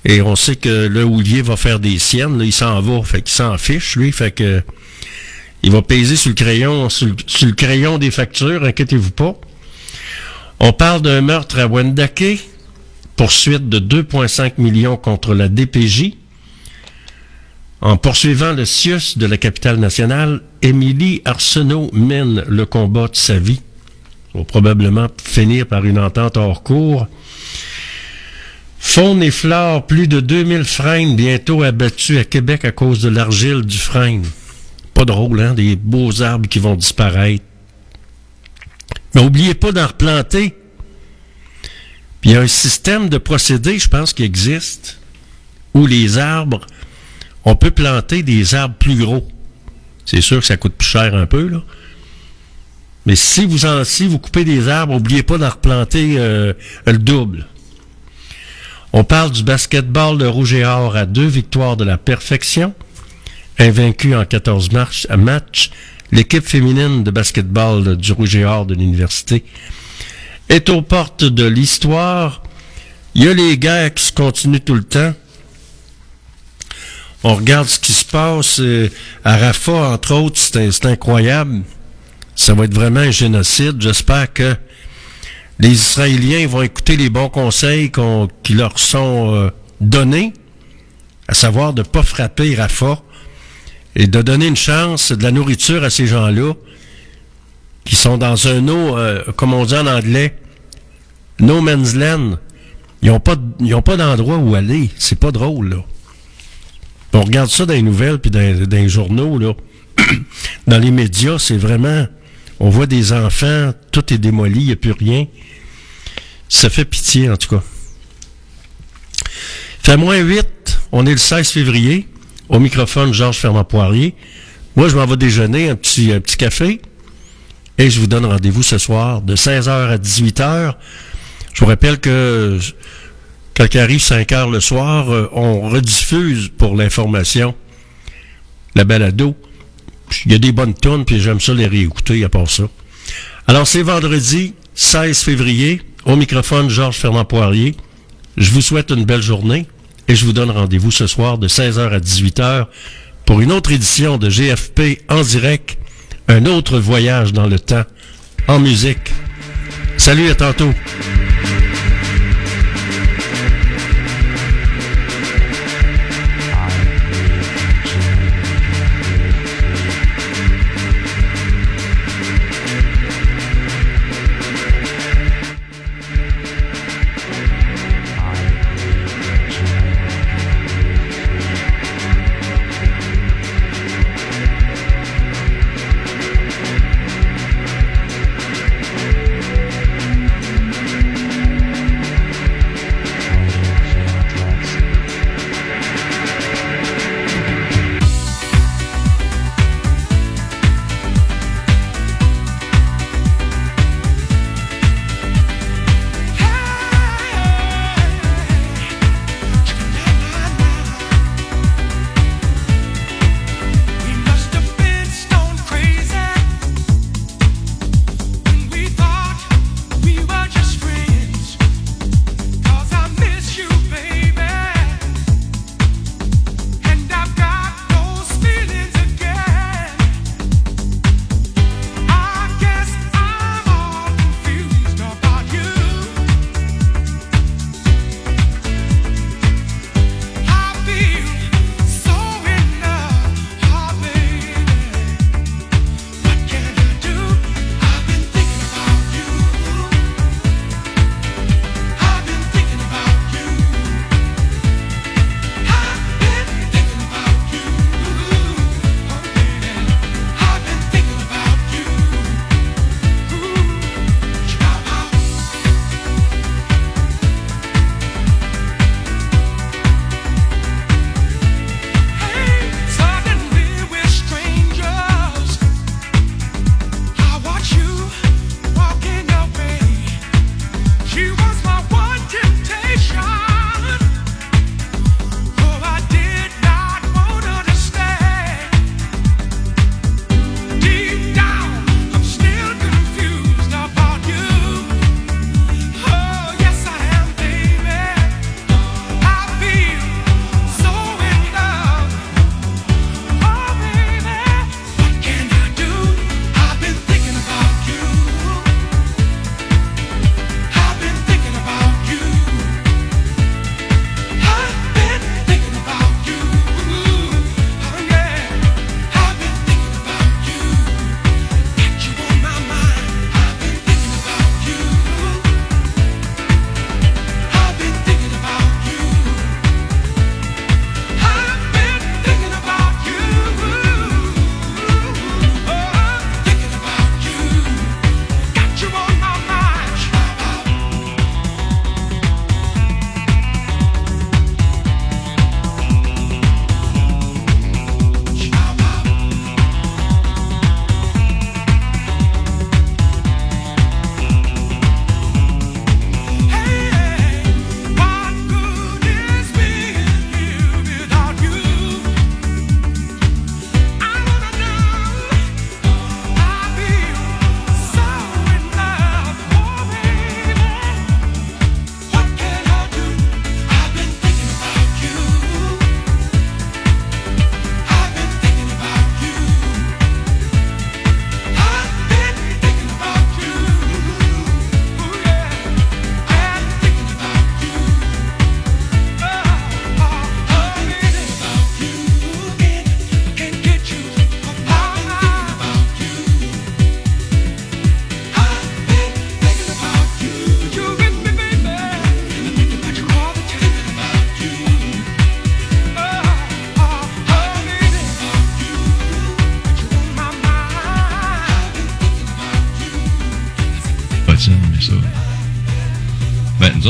Et on sait que le houlier va faire des siennes, il s'en va, fait qu'il s'en fiche, lui, fait que il va peser sur le crayon, sur le, sur le crayon des factures, inquiétez-vous pas. On parle d'un meurtre à Wendake, poursuite de 2,5 millions contre la DPJ. En poursuivant le CIUS de la capitale nationale, Émilie Arsenault mène le combat de sa vie. Il va probablement finir par une entente hors cours. Faune et flore, plus de 2000 frênes bientôt abattus à Québec à cause de l'argile du frêne. Pas drôle, hein? Des beaux arbres qui vont disparaître. Mais oubliez pas d'en replanter. Puis il y a un système de procédé, je pense, qui existe, où les arbres, on peut planter des arbres plus gros. C'est sûr que ça coûte plus cher un peu, là. Mais si vous en, si vous coupez des arbres, n'oubliez pas d'en replanter euh, le double. On parle du basketball de Rouge et Or à deux victoires de la perfection. Invaincu en 14 matchs, matchs, l'équipe féminine de basketball du Rouge et Or de l'université est aux portes de l'histoire. Il y a les guerres qui se continuent tout le temps. On regarde ce qui se passe euh, à Rafah, entre autres, c'est incroyable. Ça va être vraiment un génocide. J'espère que les Israéliens vont écouter les bons conseils qui leur sont euh, donnés, à savoir de ne pas frapper Rafah et de donner une chance, de la nourriture à ces gens-là qui sont dans un eau, euh, comme on dit en anglais, no man's land. Ils n'ont pas, pas d'endroit où aller. C'est pas drôle, là. On regarde ça dans les nouvelles puis dans, les journaux, là. *clears throat* dans les médias, c'est vraiment. On voit des enfants, tout est démoli, il n'y a plus rien. Ça fait pitié, en tout cas. Fait moins 8, on est le 16 février. Au microphone, Georges Fernand Poirier. Moi, je m'en vais déjeuner, un petit, un petit café. Et je vous donne rendez-vous ce soir de 16h à 18h. Je vous rappelle que quand arrive 5 heures le soir, euh, on rediffuse pour l'information la balado. Il y a des bonnes tonnes, puis j'aime ça les réécouter à part ça. Alors, c'est vendredi 16 février, au microphone Georges Fernand Poirier. Je vous souhaite une belle journée et je vous donne rendez-vous ce soir de 16h à 18h pour une autre édition de GFP en direct, un autre voyage dans le temps, en musique. Salut, à tantôt.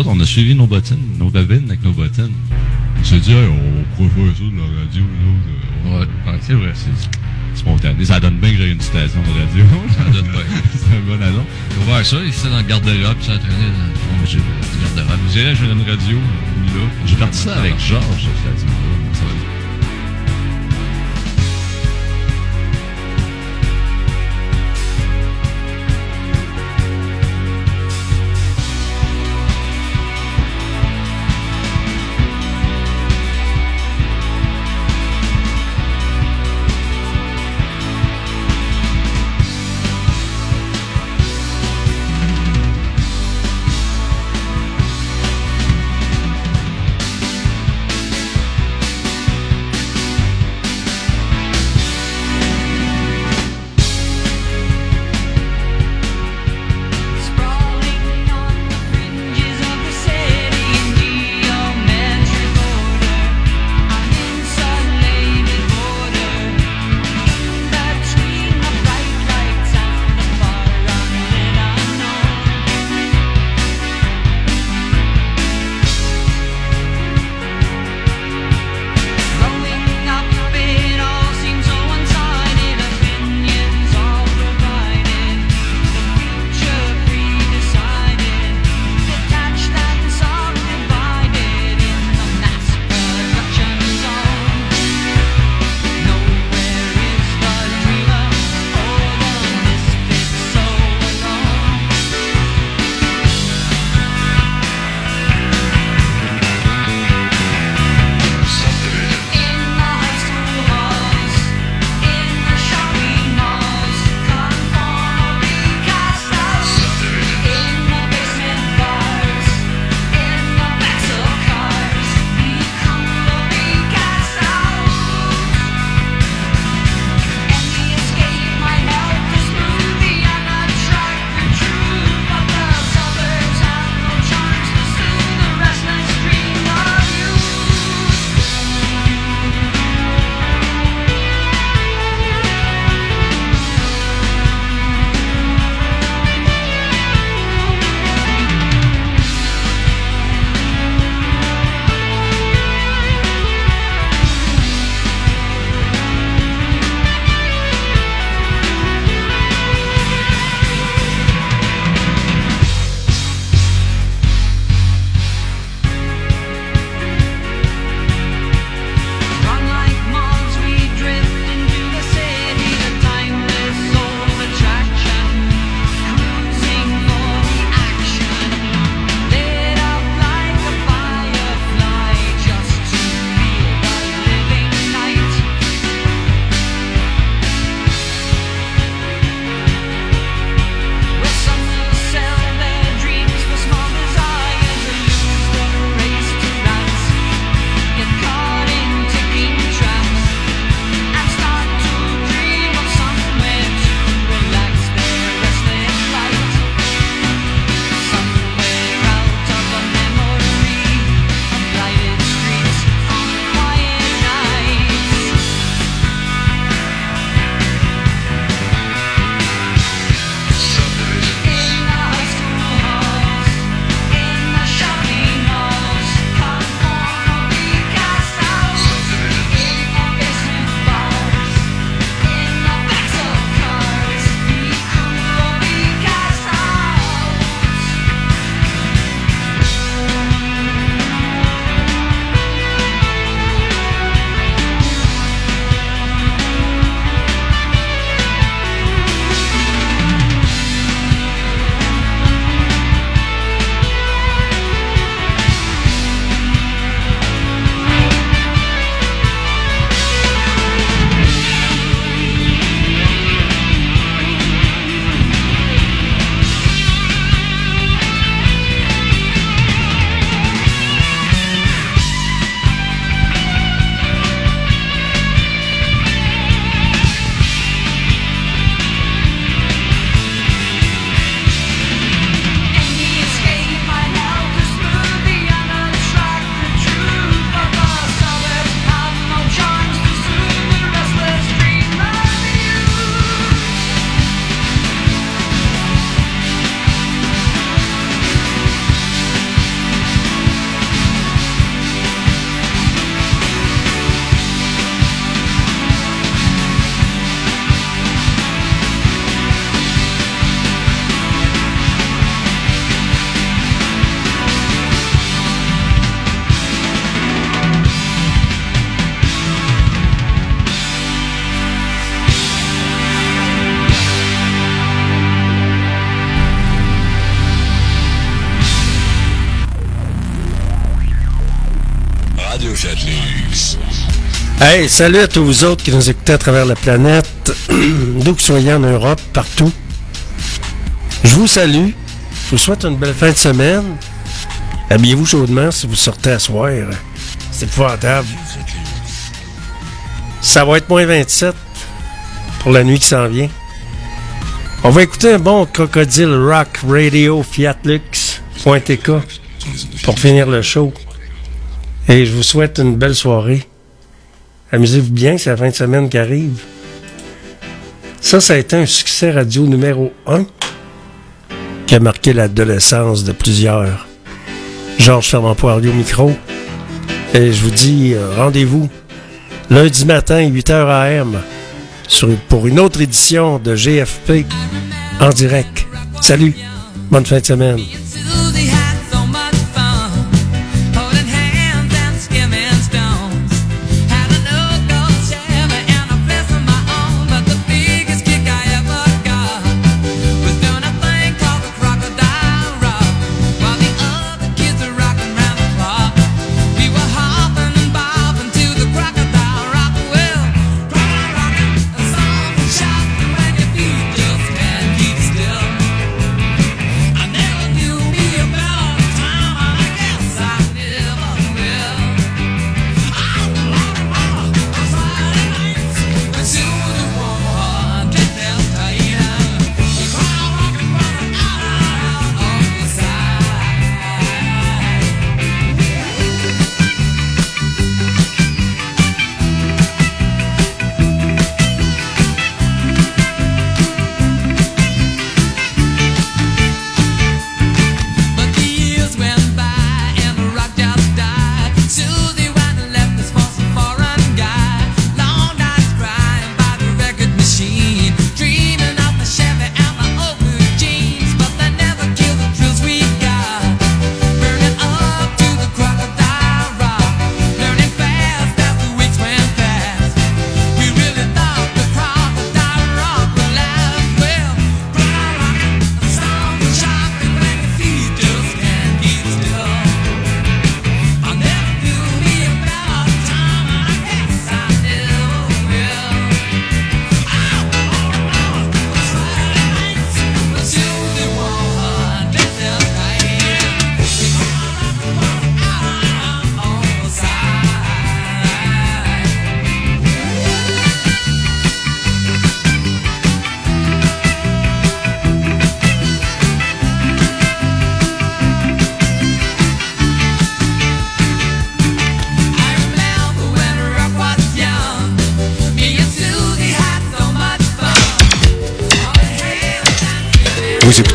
Autres, on a suivi nos bottines, nos babines avec nos bottines. On s'est dit, Hey, on pourrait faire ça de la radio, nous autres. Ouais, c'est vrai, c'est spontané. Ça donne bien que j'ai une station de radio. *laughs* Ça donne bien. *laughs* c'est un bon annonce. Ça, ici dans le garde-robe, ça traînait dans le garde-robe. Je dirais, j'ai une radio, là. J'ai parti ça avec Georges. Ça Hey, salut à tous vous autres qui nous écoutez à travers la planète, d'où que soyez en Europe, partout. Je vous salue. Je vous souhaite une belle fin de semaine. Habillez-vous chaudement si vous sortez à soir. C'est épouvantable. Ça va être moins 27 pour la nuit qui s'en vient. On va écouter un bon Crocodile Rock Radio Fiat pour finir le show. Et je vous souhaite une belle soirée. Amusez-vous bien, c'est la fin de semaine qui arrive. Ça, ça a été un succès radio numéro 1 qui a marqué l'adolescence de plusieurs. Georges Fernand Poirier au micro. Et je vous dis euh, rendez-vous lundi matin, 8h AM, pour une autre édition de GFP en direct. Salut, bonne fin de semaine.